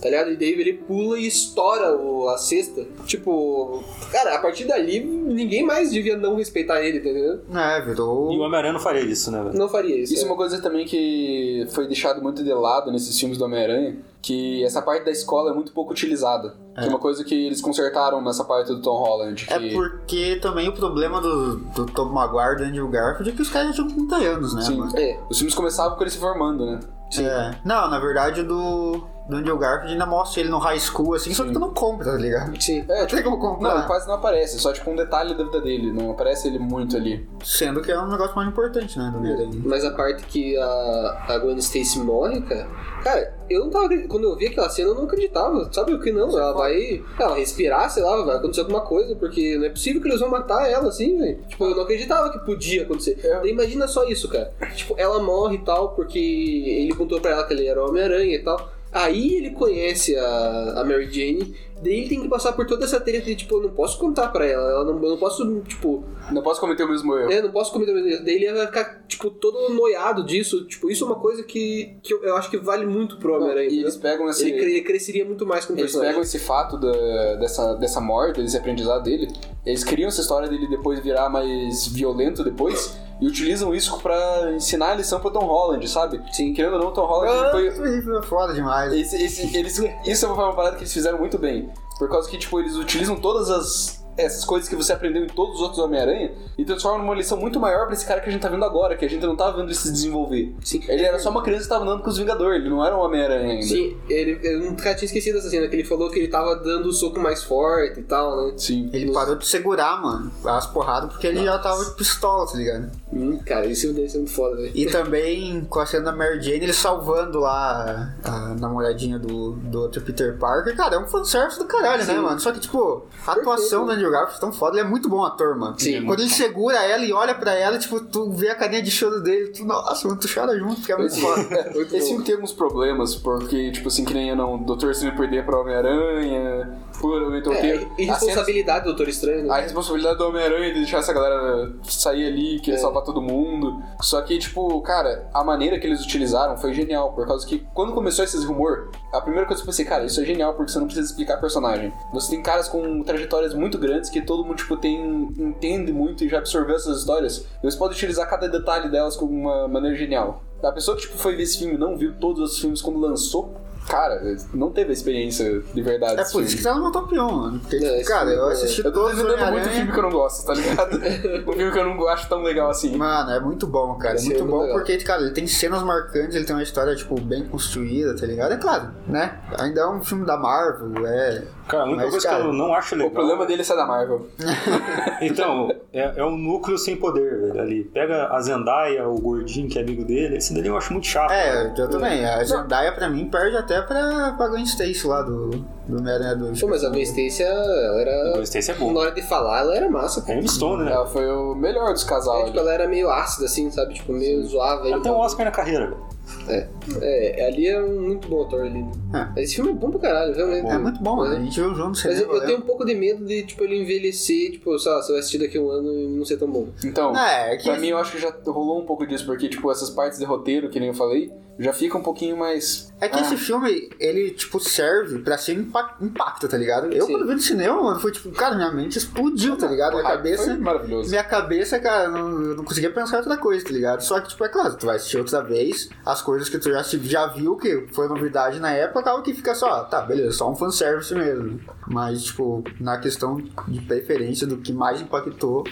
Tá ligado? E daí ele pula e estoura o- a cesta. Tipo, cara, a partir dali ninguém mais devia não respeitar ele, tá? É, virou. E o Homem-Aranha não faria isso, né, velho? Não faria isso. Isso é é. uma coisa também que foi deixado muito de lado nesses filmes do Homem-Aranha, que essa parte da escola é muito pouco utilizada. Que é uma coisa que eles consertaram nessa parte do Tom Holland. Que... É porque também o problema do, do Tom Maguire e do Andrew Garfield é que os caras já tinham 30 anos, né, Sim. É, Os filmes começavam com ele se formando, né? É. Não, na verdade o do, do Andrew Garfield ainda mostra ele no high school, assim, só que tu não compra, tá ligado? sim. É, Não tem como Não, comprar. ele quase não aparece, só tipo um detalhe da vida dele, não aparece ele muito ali. Sendo que é um negócio mais importante, né, do Homem-Aranha. Mas a parte que a, a Gwen Stacy morre, cara. Cara, eu não tava. Quando eu vi aquela cena, eu não acreditava. Sabe o que não? Ela vai. Ela respirar, sei lá, vai acontecer alguma coisa, porque não é possível que eles vão matar ela assim, velho. Tipo, eu não acreditava que podia acontecer. É. Daí imagina só isso, cara. Tipo, ela morre e tal, porque ele contou pra ela que ele era o Homem-Aranha e tal. Aí ele conhece a, a Mary Jane, daí ele tem que passar por toda essa treta de, tipo, eu não posso contar pra ela, ela não, eu não posso, tipo, Não posso cometer o mesmo erro. é, não posso cometer o mesmo erro. Daí ele vai ficar, tipo, todo noiado disso. Tipo, isso é uma coisa que, que eu, eu acho que vale muito pro Homem-Aranha. e eles entendeu? pegam esse. ele, cre- ele cresceria muito mais como Eles personagem. pegam esse fato da- dessa, dessa morte, desse aprendizado dele, eles criam essa história dele depois virar mais violento depois, e utilizam isso pra ensinar a lição pro Tom Holland, sabe? Sim. Querendo ou não, o Tom Holland Ah, foi, isso foi foda demais. Esse, esse- eles, isso é uma parada que eles fizeram muito bem. Por causa que, tipo, eles utilizam todas as. Essas coisas que você aprendeu em todos os outros Homem-Aranha e transformam numa lição muito maior pra esse cara que a gente tá vendo agora, que a gente não tá vendo ele se desenvolver. Sim. Ele era só uma criança que tava andando com os Vingadores, ele não era um Homem-Aranha ainda. Sim, ele, eu nunca tinha esquecido dessa cena, que ele falou que ele tava dando o soco mais forte e tal, né? Sim. Ele parou de segurar, mano, as porradas, porque ele já tava de pistola, tá ligado? Hum, cara, isso deve ser muito foda, velho. E também com a cena da Mary Jane, ele salvando lá a, a namoradinha do, do outro Peter Parker. Cara, é um fanservice do caralho, né, Sim. mano? Só que, tipo, a atuação do Andrew Garfield é tão foda, ele é muito bom ator, mano. Sim. Quando ele segura ela e olha pra ela, tipo, tu vê a carinha de choro dele, tu, nossa, mano, tu chora junto, porque é muito foda. Esse filme tem alguns problemas, porque, tipo assim, que nem eu não, o Doutor Estranho perder pra Homem-Aranha, por então É, e a cena- responsabilidade do Doutor Estranho, né? a responsabilidade do Homem-Aranha de deixar essa galera sair ali, querer É. salvar todo mundo. Só que, tipo, cara, a maneira que eles utilizaram foi genial, por causa que quando começou esses rumor, a primeira coisa que eu pensei, cara, isso é genial porque você não precisa explicar personagem. Você tem caras com trajetórias muito grandes que todo mundo, tipo, tem, entende muito e já absorveu essas histórias. E você pode utilizar cada detalhe delas com uma maneira genial. A pessoa que, tipo, foi ver esse filme e não viu todos os filmes quando lançou, cara, não teve a experiência de verdade. É por isso que tá no meu top 1, mano. Porque, É, tipo, cara, eu é- assisti Eu tô defendendo muito filme que eu não gosto, tá ligado? um filme que eu não acho tão legal assim. Mano, é muito bom, cara. É Esse muito é muito bom legal. porque, cara, ele tem cenas marcantes, ele tem uma história, tipo, bem construída, tá ligado? É claro, né? Ainda é um filme da Marvel, é. Cara, a única Mas, coisa cara, que eu não acho legal. O problema dele é ser da Marvel. Então, é, é um núcleo sem poder, velho, ali. Pega a Zendaya, o gordinho que é amigo dele, esse dele eu acho muito chato. É, velho. eu também. A Zendaya, pra mim, perde até pra, pra Gwen Stacy lá do, do Homem-Aranha 2. Pô, mas a Gwen Stacy, ela O era... Ghost Stacy é bom. Na hora de falar, ela era massa. É Emma Stone, né? Ela foi o melhor dos É, casais. tipo, ela era meio ácida, assim, sabe? Tipo, meio zoava. Ela tem um Oscar na carreira, velho. É, ali é um muito bom ator ali. né? É. Esse filme é bom pra caralho, realmente. É muito bom, É. a gente viu junto. Mas eu, cinema, eu tenho um pouco de medo de, tipo, ele envelhecer, tipo, sei lá, se eu assistir daqui a um ano e não ser tão bom. Então, É, é que- pra mim eu acho que já rolou um pouco disso, porque, tipo, essas partes de roteiro, que nem eu falei, já fica um pouquinho mais. É que Ah, esse filme, ele, tipo, serve pra ser impa- impacto, tá ligado? Eu, Sim. quando vi no cinema, mano, foi tipo, cara, minha mente explodiu, tá ligado? Minha Foi cabeça. maravilhoso. Minha cabeça, cara, não, eu não conseguia pensar em outra coisa, tá ligado? Só que, tipo, é claro, tu vai assistir outra vez, as coisas que tu já, já viu, que foi novidade na época, acaba que fica só, ah, tá, beleza, só um fanservice mesmo. Mas, tipo, na questão de preferência do que mais impactou,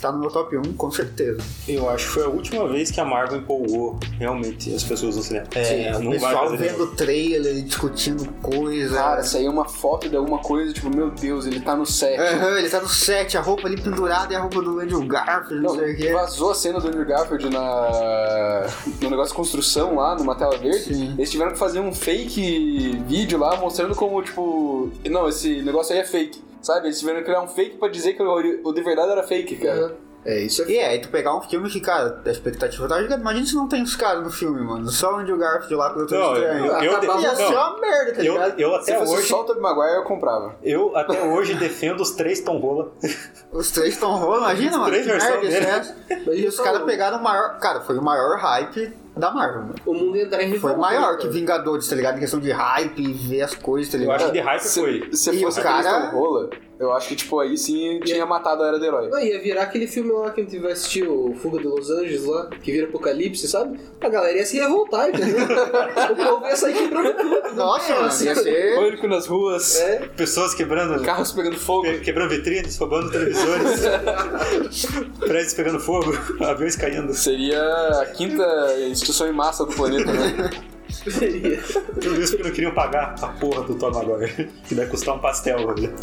tá no meu top 1, com certeza. Eu acho que foi a última vez que a Marvel empolgou realmente as pessoas no cinema. É, o não vai pessoal vendo trailer, discutindo coisa. Cara, saiu uma foto de alguma coisa, tipo, meu Deus, ele tá no set. Aham, ele tá no set, a roupa ali pendurada e a roupa do Andrew Garfield, não, Não, sei o quê. vazou a cena do Andrew Garfield na, no negócio de construção lá, numa tela verde. Sim. Eles tiveram que fazer um fake vídeo lá mostrando como, tipo. Não, esse negócio aí é fake. Sabe? Eles tiveram que criar um fake pra dizer que o, o de verdade era fake, cara. É, isso é E é, tu pegar um filme que, cara, a expectativa tá gigante. Imagina se não tem os caras no filme, mano. Só o Andrew Garfield lá com o Doutor Estranho. eu, eu, Acabava- Ia não, ser uma merda, tá eu, ligado? eu Se até fosse hoje. só o Tobey Maguire, eu comprava. Eu até hoje defendo os três Tom Rola. Os três estão rolando, imagina, Os mano. três Que merda versões isso é dele. essa? E os caras pegaram o maior. Cara, foi o maior hype da Marvel, mano. O mundo ia entrar em Foi maior né, que cara? Vingadores, tá ligado? Em questão de hype e ver as coisas, tá Eu ligado? acho que de hype Se, foi. se E fosse o cara- Rola, eu acho que, tipo, aí sim tinha matado a Era do Herói. Não, ia virar aquele filme lá que a gente vai assistir, o Fuga de Los Angeles lá, que vira Apocalipse, sabe? A galera ia se revoltar, entendeu? o povo ia sair quebrando tudo. Nossa, mano, assim, ia ser. Pânico nas ruas, É, Pessoas quebrando. carros pegando fogo. que- Quebrando vitrines, roubando televisores, prédios pegando fogo, aviões caindo. Seria a quinta instituição em massa do planeta, né? Seria. Tudo isso porque não queriam pagar a porra do Tom Maguire. Que vai custar um pastel, velho.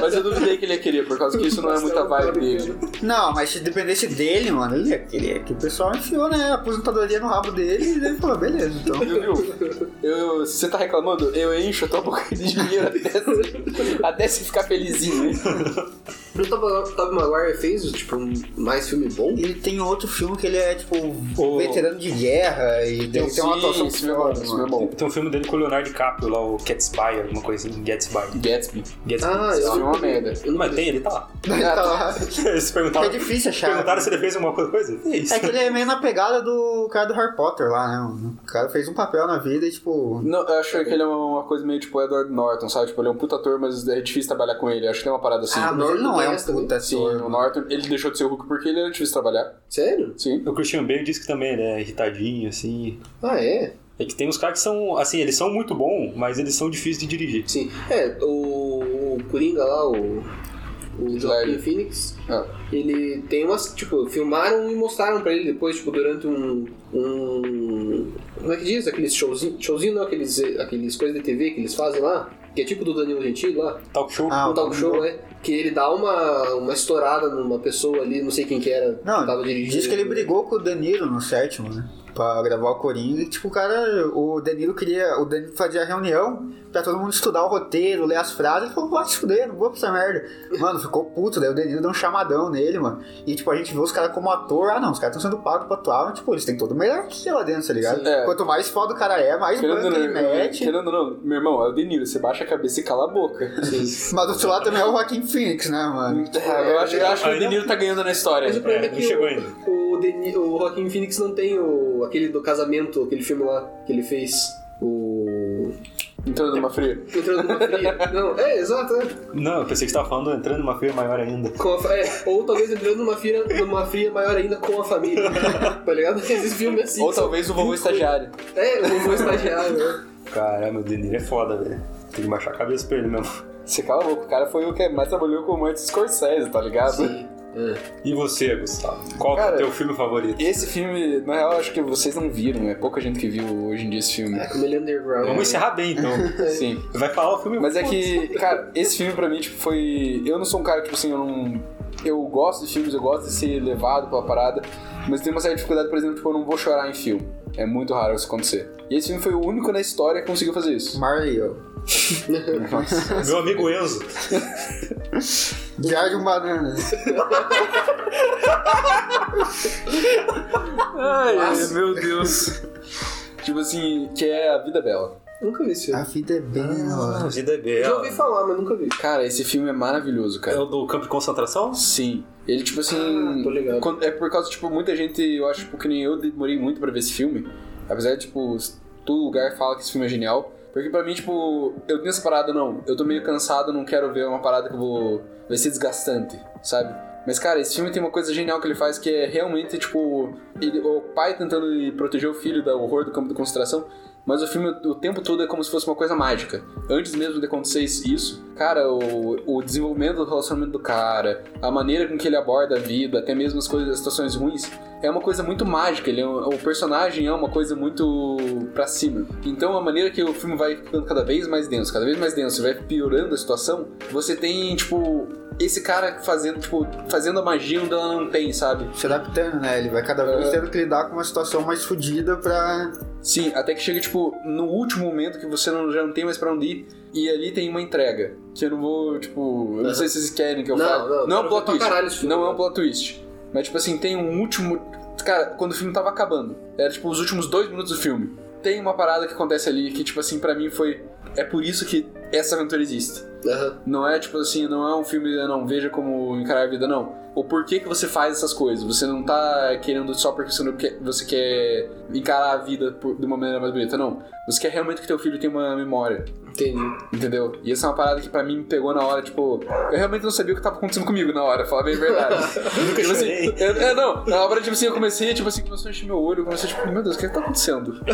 Mas eu duvidei que ele ia querer, por causa que isso não é muita vibe dele. Não, mas se dependesse dele, mano, ele ia querer que o pessoal enfiou, né? A aposentadoria no rabo dele e ele falou, beleza, então. Viu, viu? Eu, se você tá reclamando, eu encho a tua boca de dinheiro até, até você ficar felizinho. O Tobey Maguire fez, tipo, um- mais filme bom? Ele tem outro filme que ele é, tipo, O- veterano de guerra e dele tem uma atuação esse é esse filme é bom. Tem um filme dele com o Leonardo DiCaprio lá, o Gatsby, alguma coisa assim. Gatsby. Gatsby. Gatsby. Ah, Esse eu filme é uma merda. Mas tem, ele tá lá. Ele tá lá. Eles perguntaram, É difícil achar. perguntaram se ele fez alguma coisa. É isso. É que ele é meio na pegada do cara do Harry Potter lá, né? O cara fez um papel na vida e, tipo. Não, eu acho que ele é uma coisa meio tipo Edward Norton, sabe? Tipo, ele é um puta ator, mas é difícil trabalhar com ele. Acho que tem uma parada assim. Ah, mas ele não é um puta Sim, ator. o mano. Norton, ele deixou de ser o Hulk porque ele era difícil trabalhar. Sério? Sim. O Christian Bale disse que também ele é irritadinho, assim. Ah, é? É que tem uns caras que são, assim, eles são muito bons, mas eles são difíceis de dirigir. Sim. É, o, o Coringa lá, o. O Ledger. Phoenix, Ah. ele tem umas, tipo, filmaram e mostraram pra ele depois, tipo, durante um. Um como é que diz? Aqueles showzinho, showzinho não, aqueles, aqueles coisas de TV que eles fazem lá, que é tipo do Danilo Gentili lá, Talk show. Ah, um talk show, é, que ele dá uma, uma estourada numa pessoa ali, não sei quem que era, Não, tava dirigindo. diz que ele brigou com o Danilo no sétimo, né? Pra gravar o Coringa. E, tipo, o cara, o Danilo queria. O Danilo fazia reunião pra todo mundo estudar o roteiro, ler as frases. Ele falou, vai se fuder, não vou pra essa merda. Mano, ficou puto. Daí o Danilo deu um chamadão nele, mano. E, tipo, a gente vê os caras como ator. Ah, não, os caras estão sendo pagos pra atuar. Mas, tipo, eles têm todo melhor que lá dentro, tá ligado? Sim, é. Quanto mais foda o cara é, mais Querendo ele não, mete. querendo não, meu irmão, é o Deniro, você baixa a cabeça e cala a boca. Mas do outro lado também é o Joaquim Phoenix, né, mano? É, eu acho, eu acho que o Deniro tá ganhando na história. Mas o problema É, é, não que chegou o, ainda. o, Deni, o Joaquin Phoenix não tem o, aquele do casamento, aquele filme lá que ele fez. O. Entrando numa fria. Entrando numa fria. Não, é, exato, é. Não, eu pensei que você tava falando entrando numa feira maior ainda. Com a é, ou talvez entrando numa fria, numa fria maior ainda com a família. tá ligado? Esses filmes assim. Ou talvez o vovô estagiário. É, o vovô estagiário, né? Caramba, o Deniro é foda, velho. Tem que baixar a cabeça pra ele mesmo. Você cala a boca, o cara foi o que mais trabalhou com o Martin Scorsese, tá ligado? Sim. É. E você, Gustavo? Qual que é Cara, o teu filme favorito? Esse filme, na real, acho que vocês não viram, é pouca gente que viu hoje em dia esse filme. É, como ele é underground. Vamos encerrar bem, então. Sim. Vai falar o filme Mas é que, cara, esse filme pra mim, tipo, foi. Eu não sou um cara, tipo assim, eu não. Eu gosto de filmes, eu gosto de ser levado pela parada, mas tem uma certa dificuldade, por exemplo, tipo, eu não vou chorar em filme. É muito raro isso acontecer. E esse filme foi o único na história que conseguiu fazer isso. Mario. Meu amigo Enzo. Um banana. Ai, meu Deus. tipo assim, que é A Vida Bela. Nunca vi esse A filme. vida é bela. A vida é Já ouvi bela. falar, mas nunca vi. Cara, esse filme é maravilhoso, É cara. o do campo de concentração? Sim. Ele, tipo assim. Ah, tô ligado. É por causa, tipo, muita gente, eu acho, tipo, que nem eu demorei muito pra ver esse filme. Apesar de, tipo, todo lugar fala que esse filme é genial. Porque pra mim, tipo, eu tenho essa parada, não. Eu tô meio cansado, não quero ver uma parada que eu vou. vai ser desgastante, sabe? Mas, cara, esse filme tem uma coisa genial que ele faz que é realmente, tipo, ele- o pai tentando proteger o filho do horror do campo de concentração. Mas o filme, o tempo todo, é como se fosse uma coisa mágica. Antes mesmo de acontecer isso, cara, o, o desenvolvimento do relacionamento do cara, a maneira com que ele aborda a vida, até mesmo as coisas, as situações ruins, é uma coisa muito mágica. Ele é um- o personagem é uma coisa muito pra cima. Então, a maneira que o filme vai ficando cada vez mais denso, cada vez mais denso, vai piorando a situação, você tem, tipo, esse cara fazendo, tipo, fazendo a magia onde ela não tem, sabe? Se adaptando, né? Ele vai cada vez É. tendo que lidar com uma situação mais fodida pra. Sim, até que chega, tipo, no último momento que você não, já não tem mais pra onde ir. E ali tem uma entrega. Que eu não vou, tipo. Eu não sei se vocês querem que eu Não, fale. não, não é um plot twist. caralho filme. Não é um plot twist. Mas, tipo assim, tem um último. Cara, quando o filme tava acabando, era tipo os últimos dois minutos do filme. Tem uma parada que acontece ali que, tipo assim, pra mim foi. É por isso que essa aventura existe. Aham. Não é tipo assim, não é um filme, não, veja como encarar a vida, não. O porquê que você faz essas coisas. Você não tá querendo só porque você, não quer, você quer encarar a vida por- de uma maneira mais bonita, não. Você quer realmente que teu filho tenha uma memória, Entendi. entendeu? E essa é uma parada que pra mim me pegou na hora, tipo, eu realmente não sabia o que tava acontecendo comigo na hora, falar bem a verdade. Nunca tipo assim, eu- é, não, na hora, tipo assim, eu comecei, tipo assim, começou a encher meu olho, eu comecei, tipo, meu Deus, o que que tá acontecendo?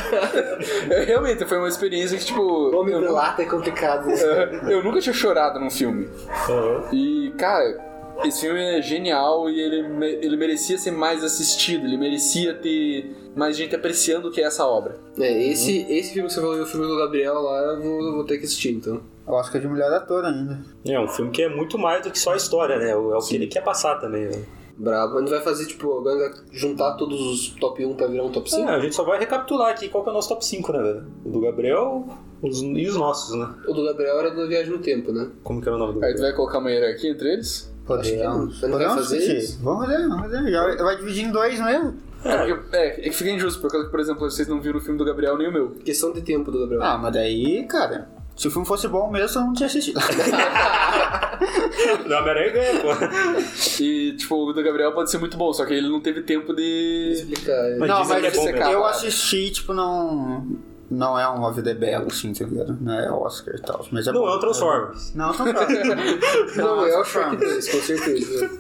É, realmente, foi uma experiência que, tipo. Homem eu nu- lata é complicado. eu nunca tinha chorado num filme. Aham. E, cara, esse filme é genial e ele, ele merecia ser mais assistido, ele merecia ter mais gente apreciando o que é essa obra. É, esse, esse filme que você falou, o filme do Gabriel lá, eu vou, vou ter que assistir, então. Oscar de melhor ator ainda. É um filme que é muito mais do que só a história, né? É o que ele quer passar também, né? Brabo. Mas vai fazer, tipo, agora vai juntar todos os top 1 pra virar um top 5? É, a gente só vai recapitular aqui qual que é o nosso top 5, né, velho? O do Gabriel os- e os nossos, né? O do Gabriel era da Viagem no Tempo, né? Como que era o nome do Aí tu Gabriel? vai colocar uma hierarquia entre eles? Podemos. Não. Não vai Podemos fazer assistir. isso? Vamos fazer, vamos fazer. Já vai dividir em dois mesmo. É, porque- é, é que fica injusto, por causa que, por exemplo, vocês não viram o filme do Gabriel nem o meu. Questão de tempo do Gabriel. Ah, mas daí, cara, se o filme fosse bom mesmo, eu não tinha assistido. Do Homem-Aranha ganha, pô. E, tipo, o do Gabriel pode ser muito bom, só que ele não teve tempo de. Explicar. é. Mas não, mas que é bom eu assisti, tipo, não. Não é uma vida é bela, assim, tá ligado? Não é Oscar e tal. Mas é Não bom. é o Transformers. Não, Transformers. Não, é o Transformers. Shrek 2, com certeza.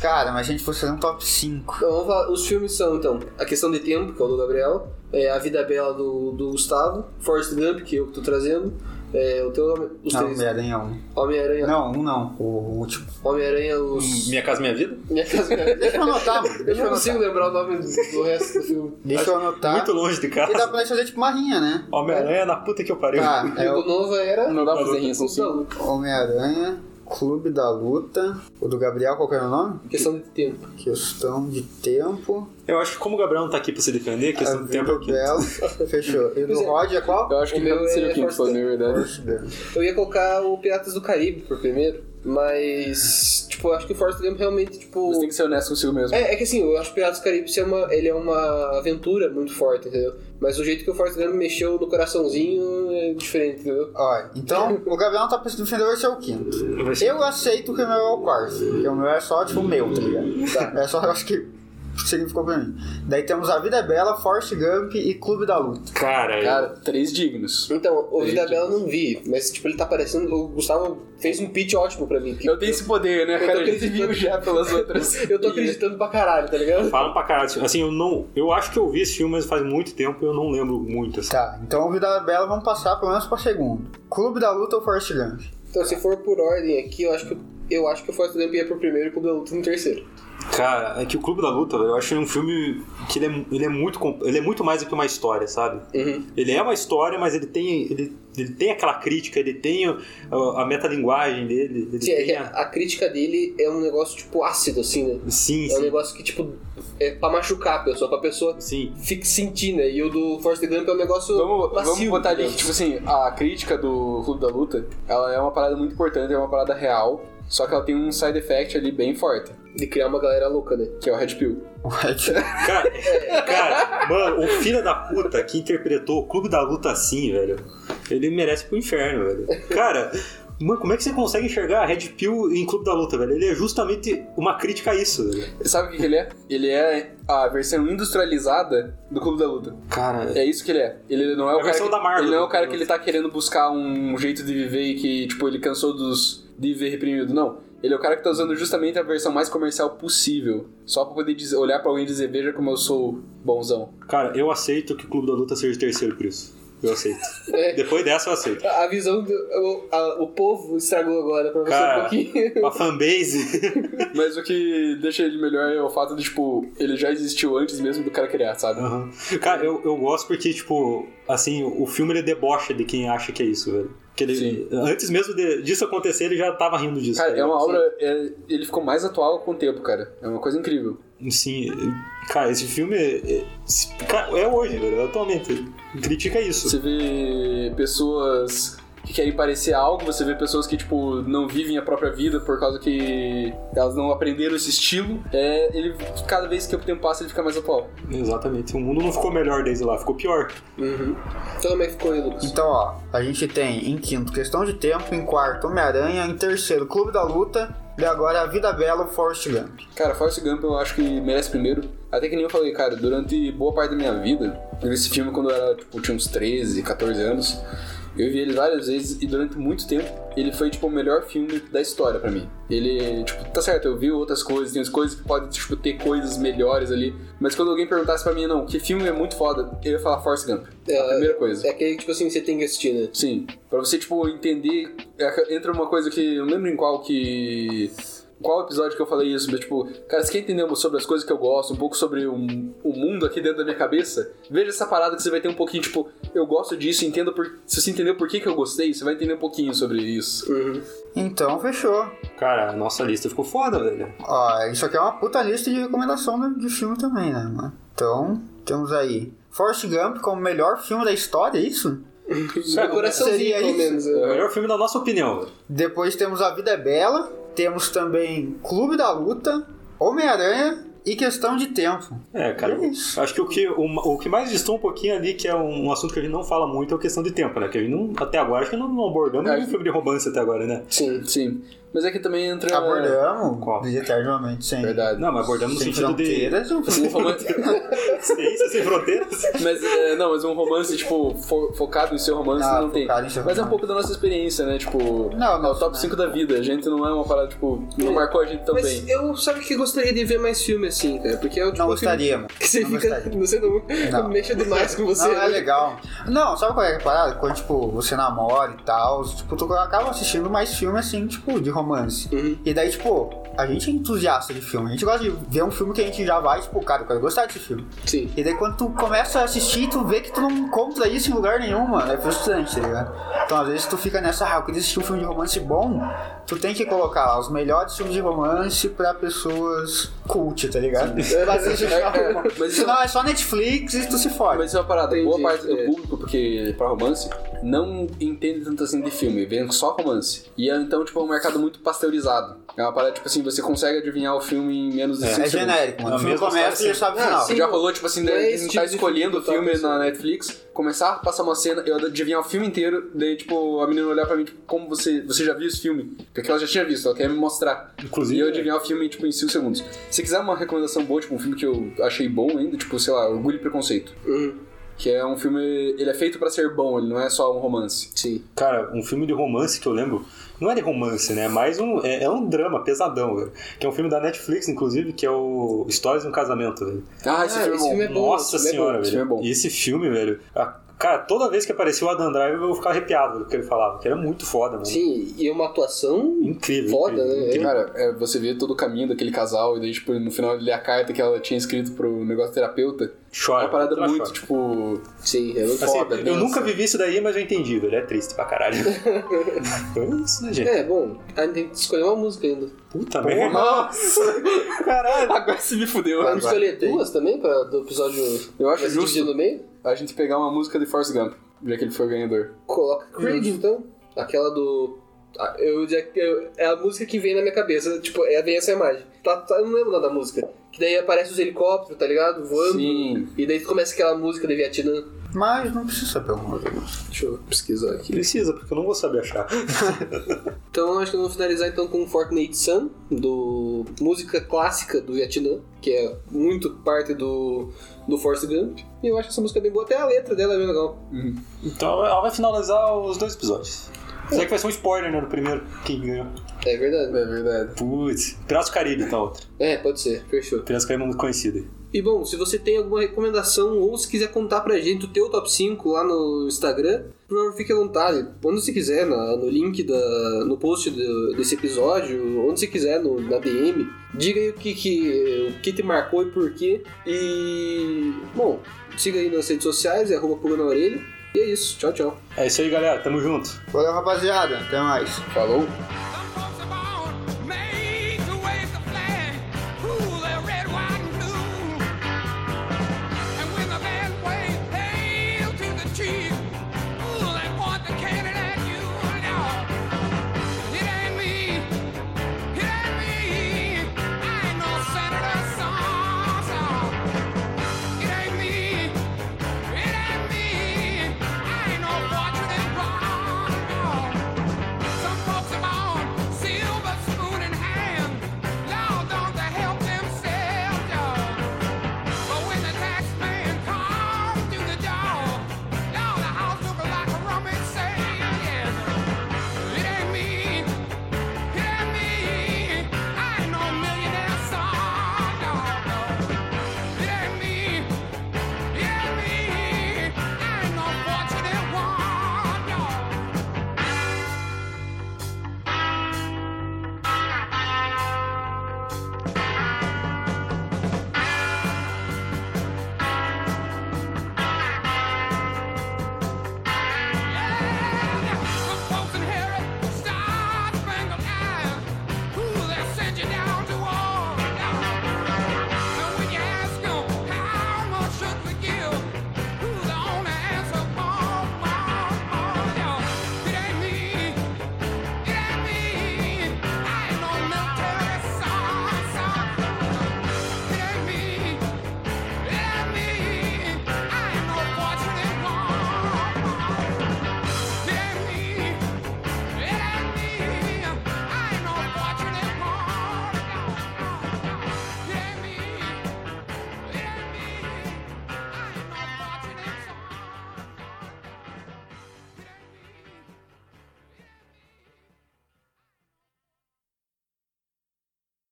Cara, mas a gente fosse fazer um top 5. Então, vamos falar, os filmes são, então, A Questão de Tempo, que é o do Gabriel, é A Vida Bela do, do Gustavo, Forrest Gump, que eu que tô trazendo, é, o teu nome, os Não, três, Homem-Aranha 1. Homem-Aranha, Não, um não. O último. Homem-Aranha, os... Minha Casa Minha Vida? Minha Casa Minha Deixa eu anotar, mano. Eu Deixa eu não consigo lembrar o nome do, do resto do filme. Deixa eu anotar. Muito longe de E dá casa. pra nós fazer tipo uma rinha, né? Homem-Aranha na puta que eu pariu. Tá, E é o novo era... Não dá pra fazer rinha, são cinco. Homem-Aranha, Clube da Luta. O do Gabriel, qual que era o nome? Questão de Tempo. Questão de tempo. Eu acho que como o Gabriel não tá aqui pra se defender, a questão A do tempo é o Vida quê? Bela. Fechou. E do é. Rod é qual? Eu acho que O meu não seria é o quinto, Forrest pra falar a verdade. Eu ia colocar o Piratas do Caribe por primeiro, mas, tipo, eu acho que o Forrest Gump realmente, tipo... Você tem que ser honesto consigo mesmo. É, é que assim, eu acho que Piratas do Caribe é uma, ele é uma aventura muito forte, entendeu? Mas o jeito que o Forrest Gump mexeu no coraçãozinho é diferente, entendeu? Ó, então o Gabriel não tá pensando defender, vai ser o quinto. Eu aceito que o meu é o quarto. Porque o meu é só, tipo, o meu, tá ligado? Tá. É só, eu acho que significou pra mim. Daí temos A Vida é Bela, Forrest Gump e Clube da Luta. Cara, eu- Cara, três dignos. Então, o Vida Entendi. Bela eu não vi, mas tipo, ele tá parecendo. O Gustavo fez um pitch ótimo pra mim. que Eu tenho esse poder, né, Eu tô cara? A gente acreditando. viu já pelas outras. Eu tô acreditando pra caralho, tá ligado? falam pra caralho. Assim, eu não. Eu acho que eu vi esse filme, mas faz muito tempo e eu não lembro muito. Assim. Tá, então o Vida é Bela vamos passar pelo menos pra segundo. Clube da Luta ou Forrest Gump? Então, se for por ordem aqui, eu acho que eu acho que o Forrest Gump ia pro primeiro e o Clube da Luta no terceiro. Cara, é que o Clube da Luta, velho, eu acho um filme que ele é, ele é muito ele é muito mais do que uma história, sabe? Uhum. Ele é uma história, mas ele tem ele, ele tem aquela crítica, ele tem a, a metalinguagem dele, ele Sim, é a, a, a crítica dele é um negócio, tipo, ácido, assim, né? sim, É um sim, negócio que, tipo, é pra machucar a pessoa, pra pessoa sim. fique sentir, né? E o do Forrest Gump é um negócio Vamos, macio. vamos botar ali que, tipo assim, a crítica do Clube da Luta, ela é uma parada muito importante, é uma parada real, só que ela tem um side effect ali bem forte, De criar uma galera louca, né? que é o Red Pill. What? Cara, cara, mano, o filho da puta que interpretou o Clube da Luta assim, velho, ele merece pro inferno, velho. Cara, Mano, como é que você consegue enxergar Red Pill em Clube da Luta, velho? Ele é justamente uma crítica a isso, velho. Sabe o que, que ele é? Ele é a versão industrializada do Clube da Luta. Cara, É isso que ele é. Ele não é o É a cara. versão que, da Marvel ele não é o do cara que ele tá querendo buscar um jeito de viver e que, tipo, ele cansou dos de viver reprimido. Não. Ele é o cara que tá usando justamente a versão mais comercial possível. Só pra poder dizer- olhar pra alguém e dizer, veja como eu sou bonzão. cara, eu aceito que o Clube da Luta seja terceiro por isso. Eu aceito. É. Depois dessa eu aceito. A visão do. O, a- o povo estragou agora pra você Cara, um pouquinho. A fanbase. Mas o que deixa ele melhor é o fato de, tipo, ele já existiu antes mesmo do cara criar, sabe? Aham. Cara, eu, eu gosto porque, tipo, assim, o filme ele debocha de quem acha que é isso, velho. Que ele, Sim. antes mesmo de- disso acontecer, ele já tava rindo disso. Cara, tá é uma obra. é- ele ficou mais atual com o tempo, cara. É uma coisa incrível. Sim, cara, esse filme é, é- é hoje, velho, atualmente. Critica isso. Você vê pessoas que querem parecer algo, você vê pessoas que, tipo, não vivem a própria vida por causa que elas não aprenderam esse estilo. É, ele, cada vez que o tempo passa, ele fica mais atual. Exatamente. O mundo não ficou melhor desde lá, ficou pior. Uhum. Então como é que ficou aí, Lucas? Então, ó, a gente tem em quinto Questão de Tempo, em quarto Homem-Aranha, em terceiro Clube da Luta e agora A Vida Bela, Forrest Gump. Cara, Forrest Gump eu acho que merece primeiro. Até que nem eu falei, cara, durante boa parte da minha vida, eu vi esse filme quando eu era, tipo, tinha uns 13, 14 anos. Eu vi ele várias vezes e durante muito tempo ele foi, tipo, o melhor filme da história pra mim. Ele, tipo, tá certo, eu vi outras coisas, tem as coisas que podem, tipo, ter coisas melhores ali. Mas quando alguém perguntasse pra mim, não, que filme é muito foda, eu ia falar Forrest Gump. É a primeira coisa. É aquele, tipo assim, você tem que assistir, né? Sim, pra você, tipo, entender. é, Entra uma coisa que. Eu não lembro em qual que. Qual episódio que eu falei isso, mas tipo, cara, você quer entender sobre as coisas que eu gosto, um pouco sobre o, o mundo aqui dentro da minha cabeça? Veja essa parada que você vai ter um pouquinho, tipo, eu gosto disso, entenda por. Se você entendeu por que, que eu gostei, você vai entender um pouquinho sobre isso. Uhum. Então, fechou. Cara, a nossa lista ficou foda, velho. Ó, isso aqui é uma puta lista de recomendação de, de filme também, né, mano? Então, temos aí Forrest Gump como melhor filme da história, é isso? Meu coraçãozinho, seria pelo isso? menos. É o melhor filme da nossa opinião, velho. Depois temos A Vida é Bela, temos também Clube da Luta, Homem-Aranha e Questão de Tempo. É, cara. É isso. Acho que o que, o, o que mais distou um pouquinho ali, que é um, um assunto que a gente não fala muito, é a questão de tempo, né? Que a gente não, até agora, acho que não, não abordamos É. nenhum filme de romance até agora, né? Sim. Sim. Mas é que também entra. Abordamos, Qual? eternamente, sim. Verdade. Não, mas abordamos no Sem sentido de. fronteiras, um Um romance- Ciência sem fronteiras. mas, é, não, mas um romance, tipo, fo- focado em seu romance Ah, não tem. Mas é um romance. pouco da nossa experiência, né? Tipo, Não, é o não, top não. 5 da vida. A gente não é uma parada, tipo, não marcou a gente tão Mas bem. eu sabe que gostaria de ver mais filme assim, cara. Porque é o tipo Não de filme gostaríamos. Que você Não fica. gostaria. Você não, Não. mexa demais com você. Não, é né? legal. Não, sabe qual é a parada? Quando, tipo, você namora e tal, tipo, tu acaba assistindo mais filme, assim, tipo, de romance. Uhum. E daí, tipo, a gente é entusiasta de filme. A gente gosta de ver um filme que a gente já vai, tipo, cara, eu quero gostar desse filme. Sim. E daí quando tu começa a assistir, tu vê que tu não encontra isso em lugar nenhum, mano. É frustrante, tá ligado? Então, às vezes, tu fica nessa, ah, eu queria assistir um filme de romance bom, tu tem que colocar lá os melhores filmes de romance pra pessoas cult, tá ligado? Pra assistir É, é, romance. mas Senão é só Netflix e tu se fode. Mas isso é uma parada, Entendi, boa parte do é. público, porque pra romance, não entende tanto assim de filme, vê só romance. E é, então, tipo, é um mercado muito pasteurizado. É uma parada, tipo assim, você consegue adivinhar o filme em menos de 5 É segundos. genérico, mano. O filme mesma começa e já sabe o final. Já rolou, tipo assim, é gente tipo tá escolhendo o filme filme na. Netflix, começar a passar uma cena, eu adivinhar o filme inteiro, daí, tipo, a menina olhar pra mim, tipo, como você, você já viu esse filme? Porque ela já tinha visto, ela quer me mostrar. Inclusive, E eu adivinhar o filme, tipo, em 5 segundos. Se quiser uma recomendação boa, tipo, um filme que eu achei bom ainda, tipo, sei lá, Orgulho e Preconceito. Uhum. Que é um filme, ele é feito pra ser bom, ele não é só um romance. Sim. Cara, um filme de romance que eu lembro. Não é de romance, né? É mais um. É, é um drama pesadão, velho. Que é um filme da Netflix, inclusive, que é o Histórias de um Casamento, velho. Ah, esse Ah, filme é esse bom. filme é bom. Nossa esse filme é senhora, bom, esse velho. filme é bom. E esse filme, velho. a- Cara, toda vez que aparecia o Adam Driver eu ficava arrepiado do que ele falava, que era muito foda, mano. Sim, e é uma atuação Incrível. Foda, incrível, né? incrível. Cara, é, você vê todo o caminho daquele casal e daí, tipo, no final ele lê a carta que ela tinha escrito pro negócio terapeuta. É Chora. uma parada muito, chora. tipo... Sim, é muito Assim, foda, eu densa. nunca vivi isso daí, mas eu entendi, velho. É triste pra caralho. Foi isso, né, gente? É, bom, a gente tem que escolher uma música ainda. Puta merda. Nossa! Caralho. Agora você me fudeu. Vamos escolher duas também pra, do episódio Eu acho se justo no meio? A gente pegar uma música de Force Gump, já que ele foi o ganhador. Coloca Creed, então. Aquela do. Ah, Eu, eu- é a música que vem na minha cabeça, tipo, é, vem essa imagem. Tá, tá- eu não lembro nome da música. Que daí aparece os helicópteros, tá ligado? Voando. Sim. E daí começa aquela música de Vietnã. Mas não precisa saber o nome. Deixa eu pesquisar aqui. Precisa, porque eu não vou saber achar. Então acho que eu vou finalizar então com Fortnite Sun, do música clássica do Vietnã, que é muito parte do, do Force Gump. E eu acho que essa música é bem boa, até a letra dela é bem legal. Então ela vai finalizar os dois episódios. Apesar que vai ser um spoiler, né, no primeiro, quem ganhou. É verdade. É verdade. Putz, Piratas do Caribe, tá outra. É, pode ser, fechou. Piratas do Caribe é muito conhecida. E bom, se você tem alguma recomendação ou se quiser contar pra gente o teu top 5 lá no Instagram, por favor, fique à vontade. Onde você quiser, na- no link, da, no post do- desse episódio, onde você quiser, no, na DM. Diga aí o que, que, o que te marcou e por quê. E, bom, siga aí nas redes sociais, é arroba pulga na orelha. E é isso, tchau, tchau. É isso aí, galera. Tamo junto. Valeu, rapaziada. Até mais. Falou!